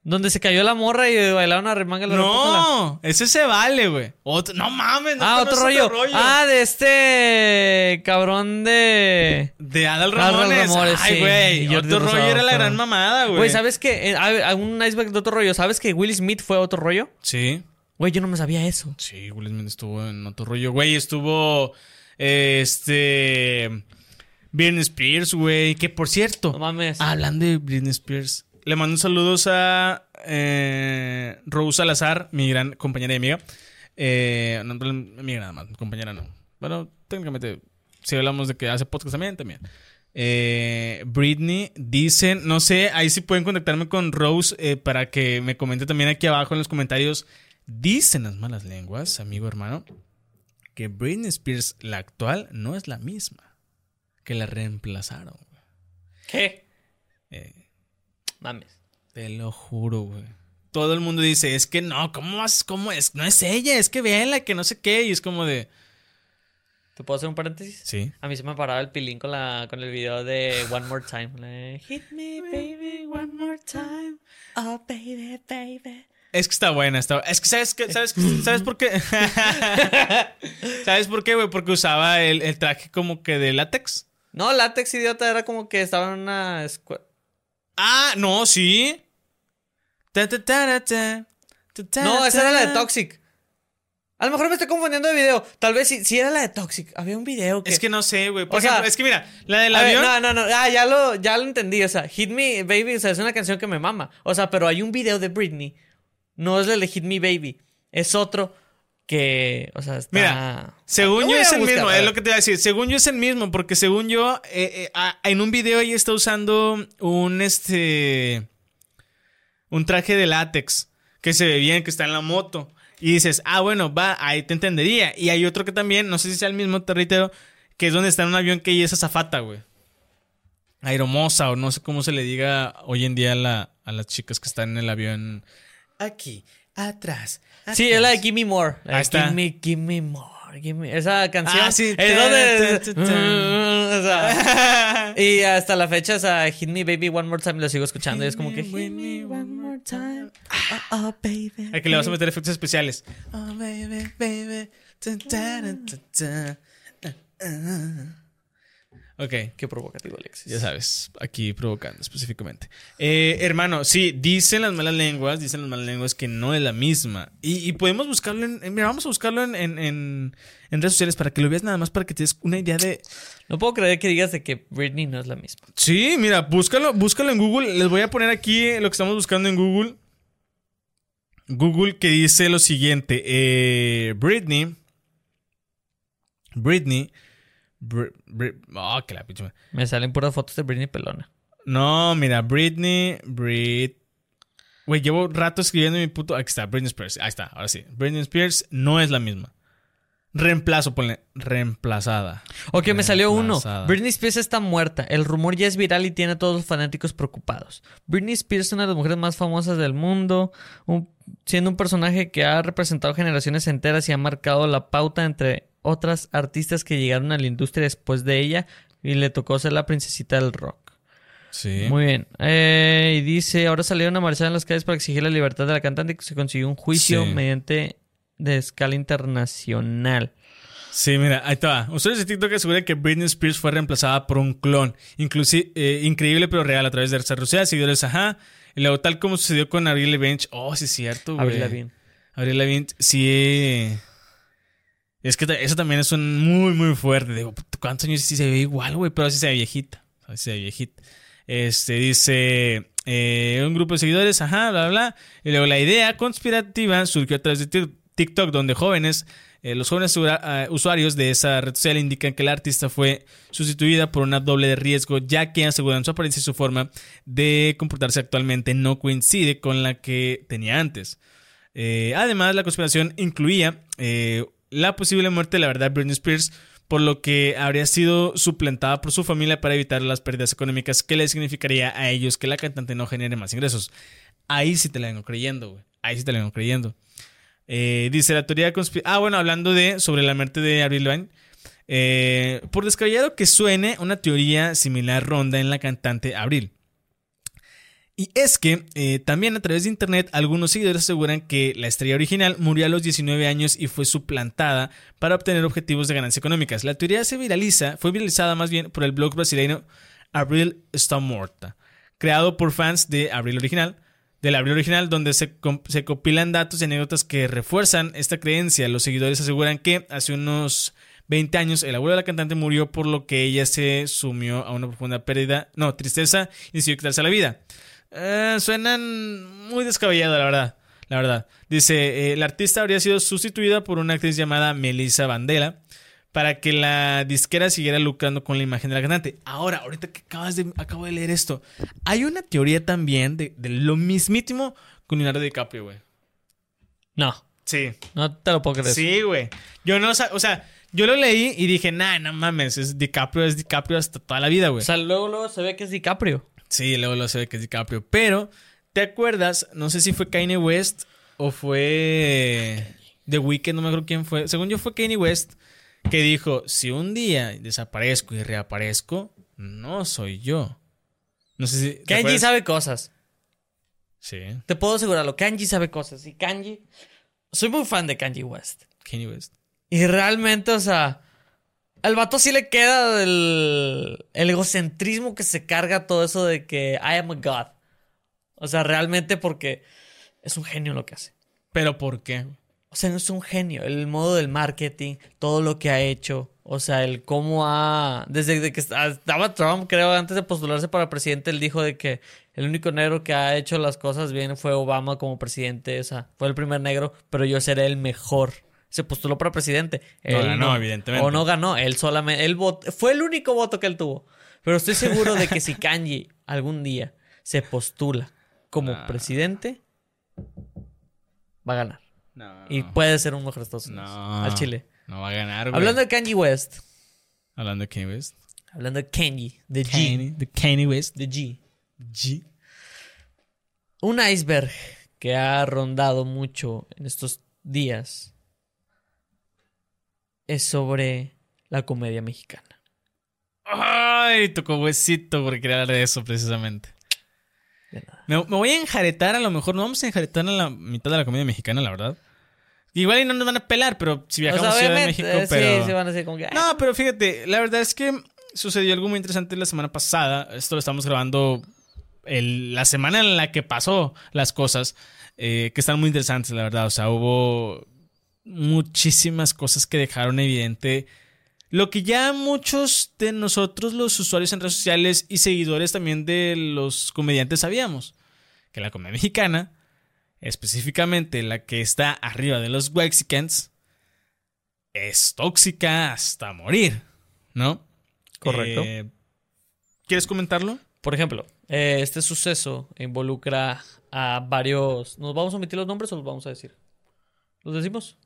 Donde se cayó la morra y bailaron a remanga No, ese se vale, güey. No mames, no ah, otro conoces rollo. Ah, de este cabrón de. De Adal Adal Ramones. Ramones, Ay, sí. güey. Jordi Otro rollo era la gran mamada, güey. Güey, ¿sabes qué? Eh, hay- hay un iceberg de otro rollo. ¿Sabes que Will Smith fue otro rollo? Sí. Güey, yo no me sabía eso. Sí, Will Smith estuvo en otro rollo. Güey, estuvo. eh, Este. Britney Spears, güey. Que por cierto. No mames. Hablando de Britney Spears. Le mando saludos a eh, Rose Salazar, mi gran compañera y amiga. Eh, no, amiga nada más, compañera no. Bueno, técnicamente, si hablamos de que hace podcast también, también. Eh, Britney, dicen, no sé, ahí sí pueden contactarme con Rose eh, para que me comente también aquí abajo en los comentarios. Dicen las malas lenguas, amigo hermano, que Britney Spears, la actual, no es la misma. Que la reemplazaron. ¿Qué? Eh, Mames. te lo juro, güey. Todo el mundo dice, es que no, ¿cómo vas? ¿Cómo es? No es ella, es que véanla, que no sé qué. Y es como de, ¿Te puedo hacer un paréntesis? sí. A mí se me paraba el pilín con, la, con el video de One More Time. Hit me, baby, one more time. Oh, baby, baby. Es que está buena, está Es que, ¿sabes qué? ¿Sabes, ¿sabes por qué? ¿Sabes por qué, güey? Porque usaba el, el traje como que de látex. No, látex idiota era como que estaba en una escuela. Ah, no, sí. Ta, ta, ta, No, esa era la de. Toxic. A lo mejor me estoy confundiendo de video. Tal vez si, si era la de Toxic. Había un video que. Es que no sé, güey. Por O sea, ejemplo, es que mira, la del ver, avión. no, no, no. Ah, ya lo, ya lo entendí. O sea, Hit Me Baby, o sea, es una canción que me mama. O sea, pero hay un video de Britney. No es el de Hit Me Baby. Es otro que. O sea, está. Mira, según yo voy es el buscar, mismo, es lo que te iba a decir. Según yo es el mismo, porque según yo, eh, eh, en un video ella está usando un este. Un traje de látex que se ve bien, que está en la moto. Y dices, ah, bueno, va, ahí te entendería. Y hay otro que también, no sé si sea el mismo, te reitero, que es donde está en un avión que ella es azafata, güey. Aeromosa, o no sé cómo se le diga hoy en día a, la- a las chicas que están en el avión. Aquí, atrás. Sí, es la de Gimme More. Ahí está. Gimme, Gimme More. Gimme- Esa canción. Ah, sí. Es donde. Y hasta la fecha, o sea, Hit Me Baby One More Time lo sigo escuchando. y es como que. Hit me one more time. Oh, oh, baby. Hay que le vas a meter efectos especiales. Oh, baby, baby. Ok, Qué provocativo, Alexis. ya sabes, aquí provocando específicamente. Eh, hermano, sí, dicen las malas lenguas, dicen las malas lenguas que no es la misma. Y, y podemos buscarlo en, en- Mira, vamos a buscarlo en, en, en- en redes sociales para que lo veas nada más, para que te des una idea de... No puedo creer que digas de que Britney no es la misma. Sí, mira, búscalo, búscalo en Google. Les voy a poner aquí lo que estamos buscando en Google. Google que dice lo siguiente. eh, Britney. Britney. Br- Br- oh, que la pinche. Me salen puras fotos de Britney pelona. No, mira, Britney. Brit. Güey, llevo rato escribiendo mi puto. Aquí está, Britney Spears. Ahí está, ahora sí. Britney Spears no es la misma. Reemplazo, ponle. Reemplazada. Ok, me salió uno. Britney Spears está muerta. El rumor ya es viral y tiene a todos los fanáticos preocupados. Britney Spears es una de las mujeres más famosas del mundo, un- siendo un personaje que ha representado generaciones enteras y ha marcado la pauta entre otras artistas que llegaron a la industria después de ella y le tocó ser la princesita del rock. Sí. Muy bien. Eh, y dice, ahora salieron a marchar en las calles para exigir la libertad de la cantante y se consiguió un juicio Sí. mediante de escala internacional. Sí, mira, ahí va. Usuarios de TikTok aseguran que Britney Spears fue reemplazada por un clon. Inclusi- eh, increíble pero real a través de redes sociales, seguidores, ajá. Y luego tal como sucedió con Avril Lavigne. Oh, sí es cierto, güey. Avril Lavigne. Avril Lavigne, sí. Es que eso también es un muy, muy fuerte. Digo, ¿cuántos años sí se ve igual, güey? Pero sí se ve viejita. Sí se ve viejita. Este dice eh, un grupo de seguidores, ajá, bla, bla. Y luego la idea conspirativa surgió a través de Tik- TikTok, donde jóvenes, eh, los jóvenes ah, usuarios de esa red social indican que la artista fue sustituida por una doble de riesgo, ya que aseguran su apariencia y su forma de comportarse actualmente no coincide con la que tenía antes. Eh, además, la conspiración incluía eh, la posible muerte de la verdad Britney Spears, por lo que habría sido suplantada por su familia para evitar las pérdidas económicas que le significaría a ellos que la cantante no genere más ingresos. Ahí sí te la vengo creyendo, güey. Ahí sí te la vengo creyendo. Eh, dice la teoría de Ah, bueno, hablando de sobre la muerte de Avril Lavigne. Eh, por descabellado que suene, una teoría similar ronda en la cantante Avril. Y es que eh, también a través de internet algunos seguidores aseguran que la estrella original murió a los 19 años y fue suplantada para obtener objetivos de ganancias económicas. La teoría se viraliza, fue viralizada más bien por el blog brasileño Abril está muerta, creado por fans de Abril original, de la original, donde se, se compilan datos y anécdotas que refuerzan esta creencia. Los seguidores aseguran que hace unos 20 años el abuelo de la cantante murió por lo que ella se sumió a una profunda pérdida, no, tristeza y decidió quitarse la vida. Eh, suenan muy descabellado, la verdad. La verdad. Dice, eh, la artista habría sido sustituida por una actriz llamada Melissa Vandela para que la disquera siguiera lucrando con la imagen de la cantante. Ahora, ahorita que acabas de, acabo de leer esto, hay una teoría también de, de lo mismísimo con Leonardo DiCaprio, güey. No, Sí. no te lo puedo creer. Sí, güey. Yo no, o sea, yo lo leí y dije, nah, no mames, es DiCaprio, es DiCaprio hasta toda la vida, O güey. sea, luego, luego se ve que es DiCaprio. Sí, luego lo se ve que es DiCaprio. Pero, ¿te acuerdas? No sé si fue Kanye West o fue The Weeknd, no me acuerdo quién fue. Según yo fue Kanye West que dijo, si un día desaparezco y reaparezco, no soy yo. No sé si... ¿te Kanji sabe cosas. Sí, Te puedo asegurarlo. Kanji sabe cosas. Y Kanji. Soy muy fan de Kanji West. Kanye West. Y realmente, o sea. Al vato sí le queda el, el egocentrismo que se carga todo eso de que I am a God. O sea, realmente porque es un genio lo que hace. ¿Pero por qué? O sea, es un genio. El modo del marketing, todo lo que ha hecho. O sea, el cómo ha. Desde de que estaba Trump, creo, antes de postularse para presidente, él dijo de que el único negro que ha hecho las cosas bien fue Obama como presidente. O sea, fue el primer negro, pero yo seré el mejor. Se postuló para presidente. No ganó, evidentemente. O no ganó. Él solamente. Él vot- fue el único voto que él tuvo. Pero estoy seguro de que si Kanji algún día se postula como Nah. presidente, va a ganar. No. Y puede ser un mejor Estados Unidos. No. Al Chile. No va a ganar, güey. Hablando de Kanye West. Hablando de Kanye West. Hablando de Kanye. De G. De Kanye West. De G. G. Un iceberg que ha rondado mucho en estos días es sobre la comedia mexicana. Ay, tocó huesito porque quería hablar de eso precisamente. De nada. Me, me voy a enjaretar, a lo mejor no vamos a enjaretar a la mitad de la comedia mexicana, la verdad. Igual y no nos van a pelar, pero si viajamos O a sea, Ciudad de México, eh, pero... sí, se van a como que... "Ah, No, pero fíjate, la verdad es que sucedió algo muy interesante la semana pasada. Esto lo estamos grabando el- la semana en la que pasó las cosas, eh, que están muy interesantes, la verdad. O sea, hubo muchísimas cosas que dejaron evidente lo que ya muchos de nosotros, los usuarios en redes sociales y seguidores también de los comediantes sabíamos. Que la comedia mexicana, específicamente la que está arriba de los Wexicans, es tóxica hasta morir, ¿no? Correcto. Eh, ¿Quieres comentarlo? Por ejemplo, eh, este suceso involucra a varios... ¿Nos vamos a omitir los nombres o los vamos a decir? ¿Los decimos?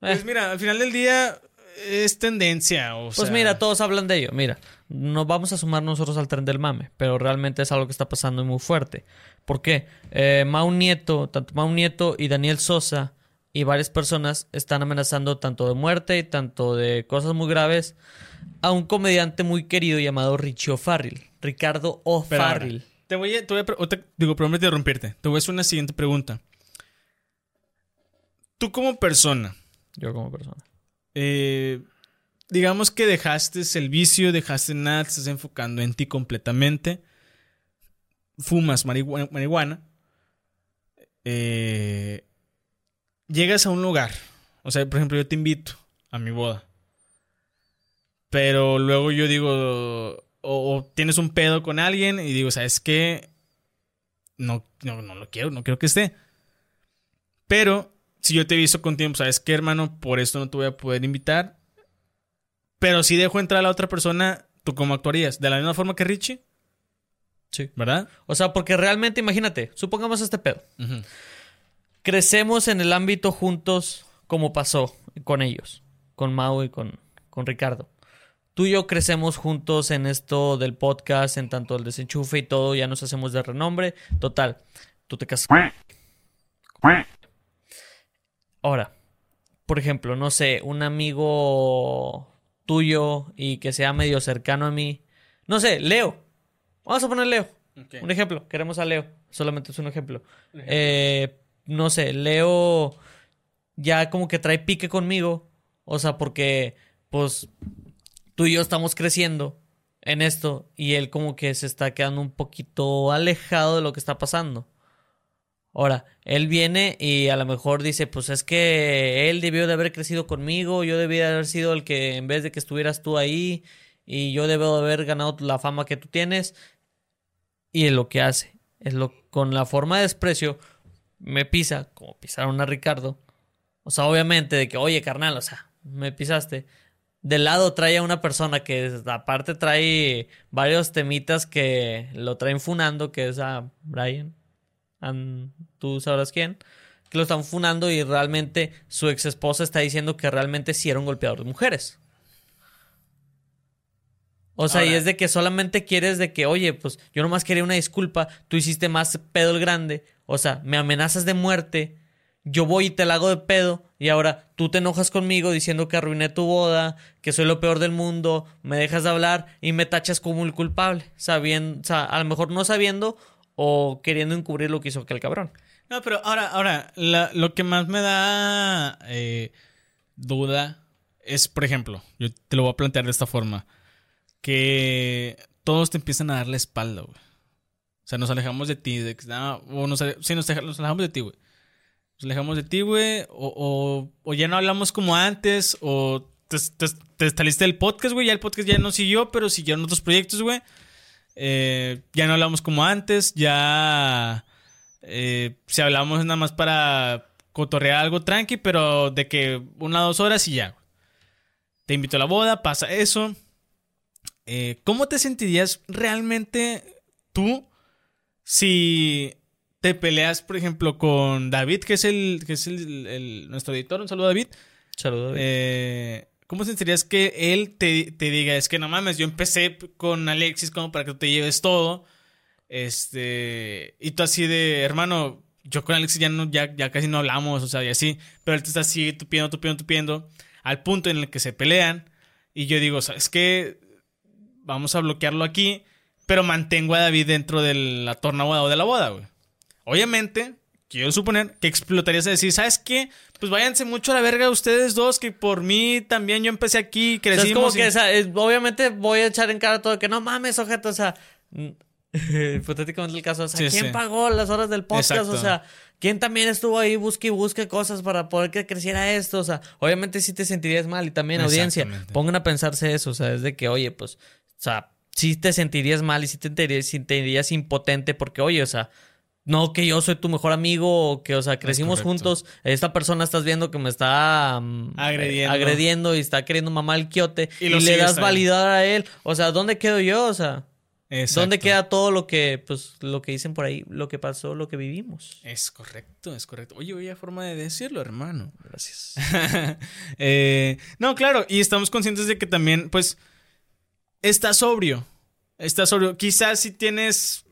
Eh. Pues mira, al final del día es tendencia. O Pues sea, mira, todos hablan de ello. Mira, no vamos a sumar nosotros al tren del mame, pero realmente es algo que está pasando muy fuerte. ¿Por qué? Eh, Mau Nieto, tanto Mau Nieto y Daniel Sosa y varias personas están amenazando tanto de muerte y tanto de cosas muy graves a un comediante muy querido llamado Richie O'Farrill. Ricardo O'Farrill. Te voy a, te voy a te- digo, prometo interrumpirte. Te voy a hacer una siguiente pregunta. Tú como persona, Yo como persona. Eh, digamos que dejaste el vicio, dejaste nada, estás enfocando en ti completamente. Fumas marihuana. eh, llegas a un lugar. O sea, por ejemplo, yo te invito a mi boda. Pero luego yo digo, o, o tienes un pedo con alguien y digo, ¿sabes qué? No, no, no lo quiero, no quiero que esté. Pero si yo te aviso con tiempo, ¿sabes qué, hermano? Por esto no te voy a poder invitar. Pero si dejo entrar a la otra persona, ¿tú cómo actuarías? ¿De la misma forma que Richie? Sí. ¿Verdad? O sea, porque realmente, imagínate, supongamos este pedo. Crecemos en el ámbito juntos como pasó con ellos, con Mau y con, con Ricardo. Tú y yo crecemos juntos en esto del podcast, en tanto el desenchufe y todo, ya nos hacemos de renombre. Total, tú te casas. Ahora, por ejemplo, no sé, un amigo tuyo y que sea medio cercano a mí. No sé, Leo. Vamos a poner Leo. Un ejemplo, queremos a Leo. Solamente es un ejemplo. Eh, no sé, Leo ya como que trae pique conmigo. O sea, porque pues tú y yo estamos creciendo en esto y él como que se está quedando un poquito alejado de lo que está pasando. Ahora, él viene y a lo mejor dice, pues es que él debió de haber crecido conmigo, yo debía de haber sido el que en vez de que estuvieras tú ahí y yo debo de haber ganado la fama que tú tienes. Y es lo que hace, es lo con la forma de desprecio me pisa, como pisaron a Ricardo. O sea, obviamente de que, oye, carnal, o sea, me pisaste. Del lado trae a una persona que aparte trae varios temitas que lo traen funando, que es a Brian. Tú sabrás quién. Que lo están funando y realmente su ex esposa está diciendo que realmente sí era un golpeador de mujeres. O sea, y es de que solamente quieres de que, oye, pues yo nomás quería una disculpa, tú hiciste más pedo el grande, o sea, me amenazas de muerte, yo voy y te la hago de pedo, y ahora tú te enojas conmigo diciendo que arruiné tu boda, que soy lo peor del mundo, me dejas de hablar y me tachas como el culpable, sabiendo, o sea, a lo mejor no sabiendo o queriendo encubrir lo que hizo aquel cabrón. No, pero ahora, ahora, lo que más me da eh, duda es, por ejemplo, yo te lo voy a plantear de esta forma, que todos te empiezan a dar la espalda, güey. O sea, nos alejamos de ti, de no, o nos, sí, nos, alejamos de ti, güey. Nos alejamos de ti, güey, o ya no hablamos como antes, o te, te- te saliste del podcast, güey, ya el podcast ya no siguió, pero siguieron otros proyectos, güey. Eh, ya no hablamos como antes, ya... Eh, si hablamos nada más para cotorrear algo tranqui, pero de que una o dos horas y ya. Te invito a la boda, pasa eso. Eh, ¿Cómo te sentirías realmente tú si te peleas, por ejemplo, con David, que es el, que es el, el- nuestro editor? Un saludo, David. Saludos. Eh, ¿Cómo sentirías que él te, te diga, es que no mames, yo empecé con Alexis como para que te lleves todo? Este, y tú así de, hermano, yo con Alexis ya, no, ya, ya casi no hablamos, o sea, y así, pero él te está así tupiendo, tupiendo, tupiendo, al punto en el que se pelean, y yo digo, ¿sabes qué? Vamos a bloquearlo aquí, pero mantengo a David dentro de la tornaboda o de la boda, güey. Obviamente, quiero suponer que explotarías a decir, ¿sabes qué? Pues váyanse mucho a la verga ustedes dos, que por mí también yo empecé aquí, O sea, crecimos. es como y- que, o sea, es- obviamente voy a echar en cara todo que no mames, ojete, o sea, hipotéticamente el caso, o sea, Sí, ¿quién sí. pagó las horas del podcast? Exacto. O sea, ¿quién también estuvo ahí busque y busque cosas para poder que creciera esto? O sea, obviamente sí te sentirías mal y también audiencia, pongan a pensarse eso, o sea, es de que, oye, pues, o sea, sí te sentirías mal y sí te sentirías, sentirías impotente porque, oye, o sea, no que yo soy tu mejor amigo o que, o sea, crecimos juntos, esta persona estás viendo que me está mm, Agrediendo. agrediendo y está queriendo mamar el quiote Y le das validar a él. O sea, ¿dónde quedo yo? O sea, Exacto. ¿dónde queda todo lo que, pues, lo que dicen por ahí, lo que pasó, lo que vivimos? Es correcto, es correcto. Oye, oye, forma de decirlo, hermano. Gracias. Eh, no, claro, y estamos conscientes de que también, pues, estás sobrio. Estás sobrio. Quizás si tienes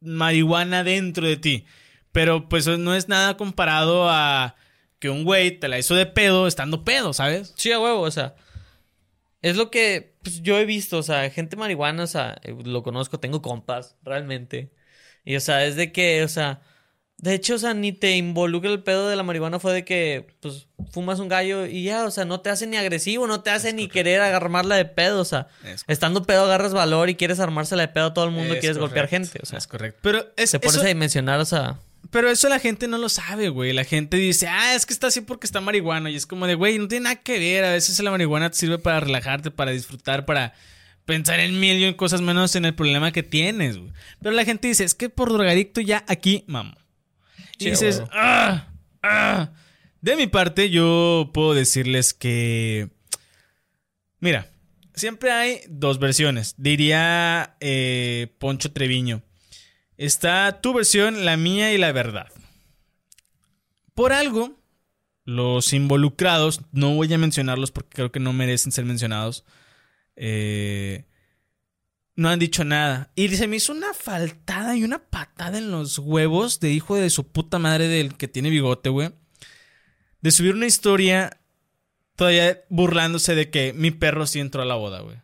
marihuana dentro de ti, pero pues no es nada comparado a que un güey te la hizo de pedo estando pedo, ¿sabes? Sí, a huevo, o sea. Es lo que pues, yo he visto, o sea, gente marihuana, o sea, eh, lo conozco, tengo compas, realmente. Y, o sea, es de que, o sea, de hecho, o sea, ni te involucra el pedo de la marihuana, fue de que, pues, fumas un gallo y ya, o sea, no te hace ni agresivo, no te hace ni querer agarmarla de pedo, o sea, Es estando pedo agarras valor y quieres armársela de pedo a todo el mundo Es quieres golpear gente, o sea, es correcto. Pero es, te pones eso- a dimensionar, o sea, Pero eso la gente no lo sabe, güey. La gente dice, ah, es que está así porque está marihuana. Y es como de, güey, no tiene nada que ver. A veces la marihuana te sirve para relajarte, para disfrutar, para pensar en mil y en cosas menos en el problema que tienes, güey. Pero la gente dice, es que por drogadicto ya aquí, mamo. Y Sí, dices, ah, ah. De mi parte, yo puedo decirles que. Mira, siempre hay dos versiones. Diría eh, Poncho Treviño. Está tu versión, la mía y la verdad. Por algo, los involucrados, no voy a mencionarlos porque creo que no merecen ser mencionados, eh, no han dicho nada. Y se me hizo una faltada y una patada en los huevos de hijo de su puta madre del que tiene bigote, güey. De subir una historia todavía burlándose de que mi perro sí entró a la boda, güey.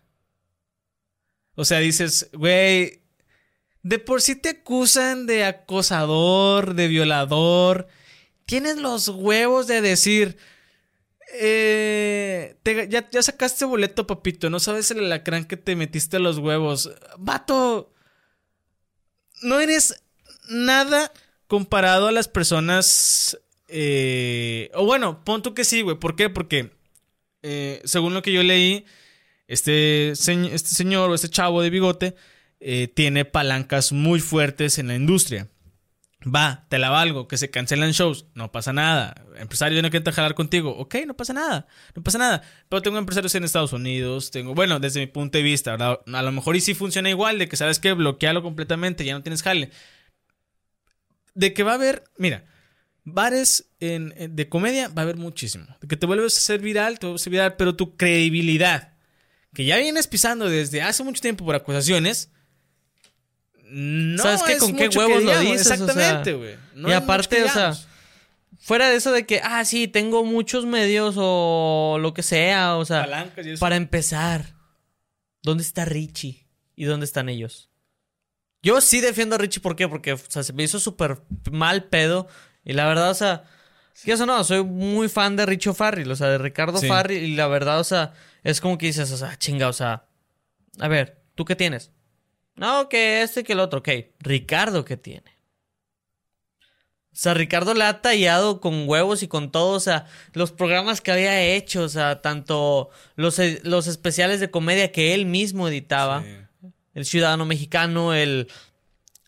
O sea, dices, güey, de por sí te acusan de acosador, de violador. Tienes los huevos de decir, eh, ya, sacaste boleto, papito. No sabes el alacrán que te metiste a los huevos. Vato, no eres nada comparado a las personas. eh, o bueno, pon tú que sí, güey. ¿Por qué? Porque eh, según lo que yo leí, este, este señor o este chavo de bigote tiene palancas muy fuertes en la industria. Va, te la valgo, que se cancelan shows, no pasa nada. Empresario, yo no quiero jalar contigo. Ok, no pasa nada, no pasa nada. Pero tengo empresarios en Estados Unidos, tengo, bueno, desde mi punto de vista, ¿verdad? A lo mejor y sí funciona igual, de que sabes que bloquealo completamente, ya no tienes jale. De que va a haber, mira, bares en- en- de comedia va a haber muchísimo. De que te vuelves a ser viral, te vuelves a ser viral, pero tu credibilidad, que ya vienes pisando desde hace mucho tiempo por acusaciones, no ¿Sabes qué? es ¿Con qué mucho que huevos lo dices? O sea, Exactamente, güey. No y es mucho aparte, o sea. Fuera de eso de que, ah, sí, tengo muchos medios o lo que sea, o sea, y para empezar, ¿dónde está Richie? ¿Y dónde están ellos? Yo sí defiendo a Richie, ¿por qué? Porque o sea, se me hizo súper mal pedo. Y la verdad, o sea, sí, eso no, soy muy fan de Richo Farrell, o sea, de Ricardo Sí. Farrell. Y la verdad, o sea, es como que dices, o sea, chinga, o sea, a ver, ¿tú qué tienes? No, que este, que el otro, ok. Ricardo, ¿qué tiene? O sea, Ricardo le ha tallado con huevos y con todo, o sea, los programas que había hecho, o sea, tanto los, los especiales de comedia que él mismo editaba, Sí. el Ciudadano Mexicano, el,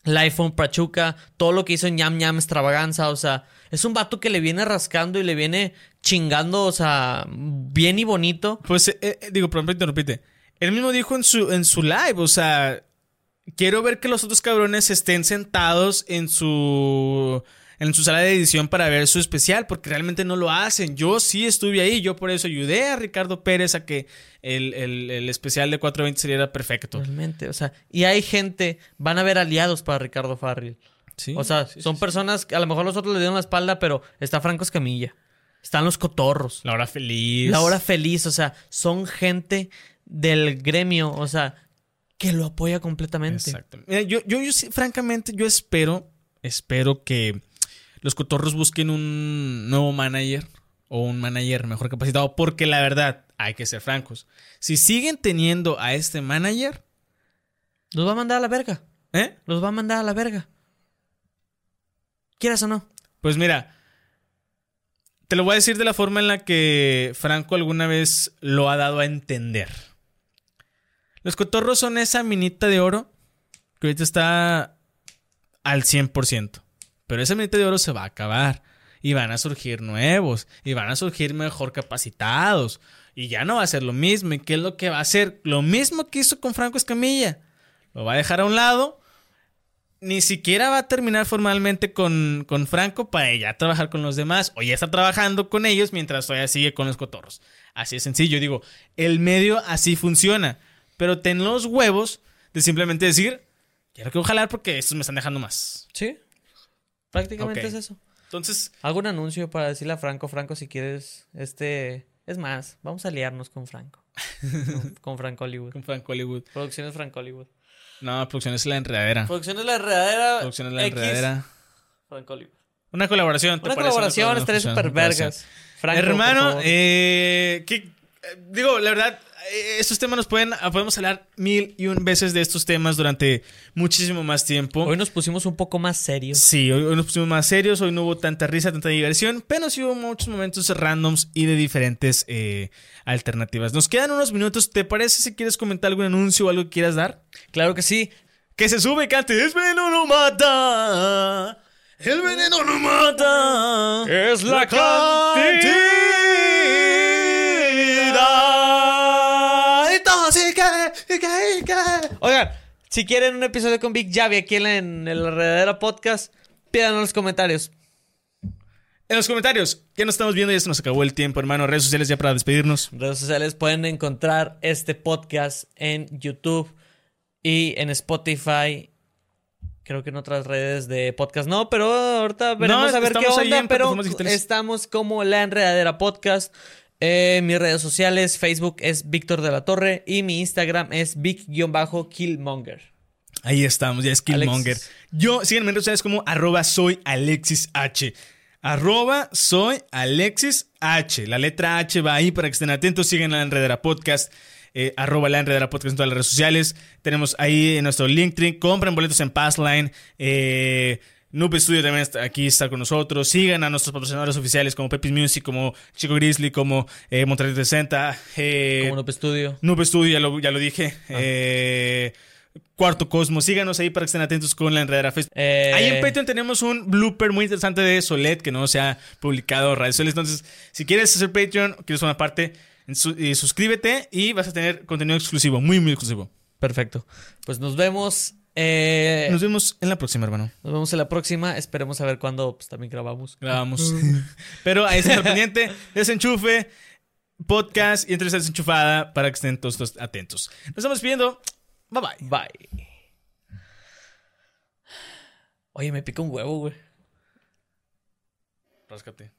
el iPhone Pachuca, todo lo que hizo en Ñam Ñam Extravaganza, o sea, es un vato que le viene rascando y le viene chingando, o sea, bien y bonito. Pues, eh, eh, digo, perdón, interrumpite. Él mismo dijo en su, en su live, o sea, quiero ver que los otros cabrones estén sentados en su, en su sala de edición para ver su especial, porque realmente no lo hacen. Yo sí estuve ahí, yo por eso ayudé a Ricardo Pérez a que el, el- el especial de 420 saliera perfecto. Realmente, o sea, y hay gente, van a haber aliados para Ricardo Farrell. Sí, O sea, sí, son sí. personas que a lo mejor los otros le dieron la espalda, pero está Franco Escamilla. Están los cotorros. La hora feliz. La hora feliz, o sea, son gente del gremio, o sea, que lo apoya completamente. Exacto. Mira, yo, yo, yo sí, francamente, yo espero, espero que los cotorros busquen un nuevo manager o un manager mejor capacitado, porque la verdad, hay que ser francos. Si siguen teniendo a este manager, Los va a mandar a la verga. ¿eh? Los va a mandar a la verga. Quieras o no. Pues mira, te lo voy a decir de la forma en la que Franco alguna vez lo ha dado a entender. Los cotorros son esa minita de oro que ahorita está al 100%. Pero esa minita de oro se va a acabar. Y van a surgir nuevos. Y van a surgir mejor capacitados. Y ya no va a ser lo mismo. ¿Y qué es lo que va a hacer? Lo mismo que hizo con Franco Escamilla. Lo va a dejar a un lado ni siquiera va a terminar formalmente con, con Franco para ya trabajar con los demás o ya está trabajando con ellos mientras todavía sigue con los cotorros. Así es sencillo, digo, el medio así funciona, pero ten los huevos de simplemente decir, quiero que jalar porque estos me están dejando más. Sí. Prácticamente es eso. Entonces, Hago un anuncio para decirle a Franco, Franco, si quieres, este... Es más, vamos a aliarnos con Franco. con, con Franco Hollywood. con Franco Hollywood. Producciones Franco Hollywood. No, producción es la enredadera. Producciones La Enredadera. Producción es la enredadera. Franco Hollywood. Una colaboración. ¿te Una parece? colaboración, estaría súper vergas. Franco, Hermano, eh, que, eh, digo, la verdad, estos temas nos pueden, podemos hablar mil y un veces de estos temas durante muchísimo más tiempo. Hoy nos pusimos un poco más serios. Sí, hoy, hoy nos pusimos más serios, hoy no hubo tanta risa, tanta diversión, pero sí hubo muchos momentos randoms y de diferentes eh, alternativas. Nos quedan unos minutos, ¿te parece si quieres comentar algún anuncio o algo que quieras dar? Claro que sí. Que se sube y cante, es veneno no mata, el veneno no mata, Es la cantidad. Oigan, si quieren un episodio con Big Javi aquí en, la- en el Enredadera Podcast, pídanlo en los comentarios. En los comentarios, ya nos estamos viendo, ya se nos acabó el tiempo, hermano. Redes sociales ya para despedirnos. Redes sociales pueden encontrar este podcast en YouTube y en Spotify. Creo que en otras redes de podcast no, pero ahorita veremos No, a ver qué onda. Pero estamos como La Enredadera Podcast. Eh, mis redes sociales, Facebook es Víctor de la Torre y mi Instagram es Vic-Killmonger. Ahí estamos, ya es Killmonger. Alexis. Yo, síganme en redes sociales como arroba soy Alexis H. Arroba soy Alexis H. La letra H va ahí para que estén atentos. Sigan la Enredera Podcast. eh, arroba la Enredera Podcast en todas las redes sociales. Tenemos ahí en nuestro Linktree. Compren boletos en Passline. Eh, Noob Studio también está aquí está con nosotros. Sigan a nuestros patrocinadores oficiales como Pepis Music, como Chico Grizzly, como eh, Monterrey 60, eh, Como Noob Studio. Noob Studio, ya lo, ya lo dije. eh, Cuarto Cosmos. Síganos ahí para que estén atentos con la Enredera Fest. Eh, Ahí en Patreon tenemos un blooper muy interesante de Solet que no se ha publicado redes sociales. Entonces, si quieres hacer Patreon, quieres formar parte, eh, suscríbete y vas a tener contenido exclusivo, muy, muy exclusivo. Perfecto. Pues nos vemos. Eh, Nos vemos en la próxima, hermano. nos vemos en la próxima. Esperemos a ver cuándo pues, también grabamos. Grabamos. Pero ahí está el pendiente. Desenchufe, podcast y entrevista desenchufada para que estén todos, todos atentos. Nos estamos viendo. Bye bye. Bye. Oye, me pica un huevo, güey. Ráscate.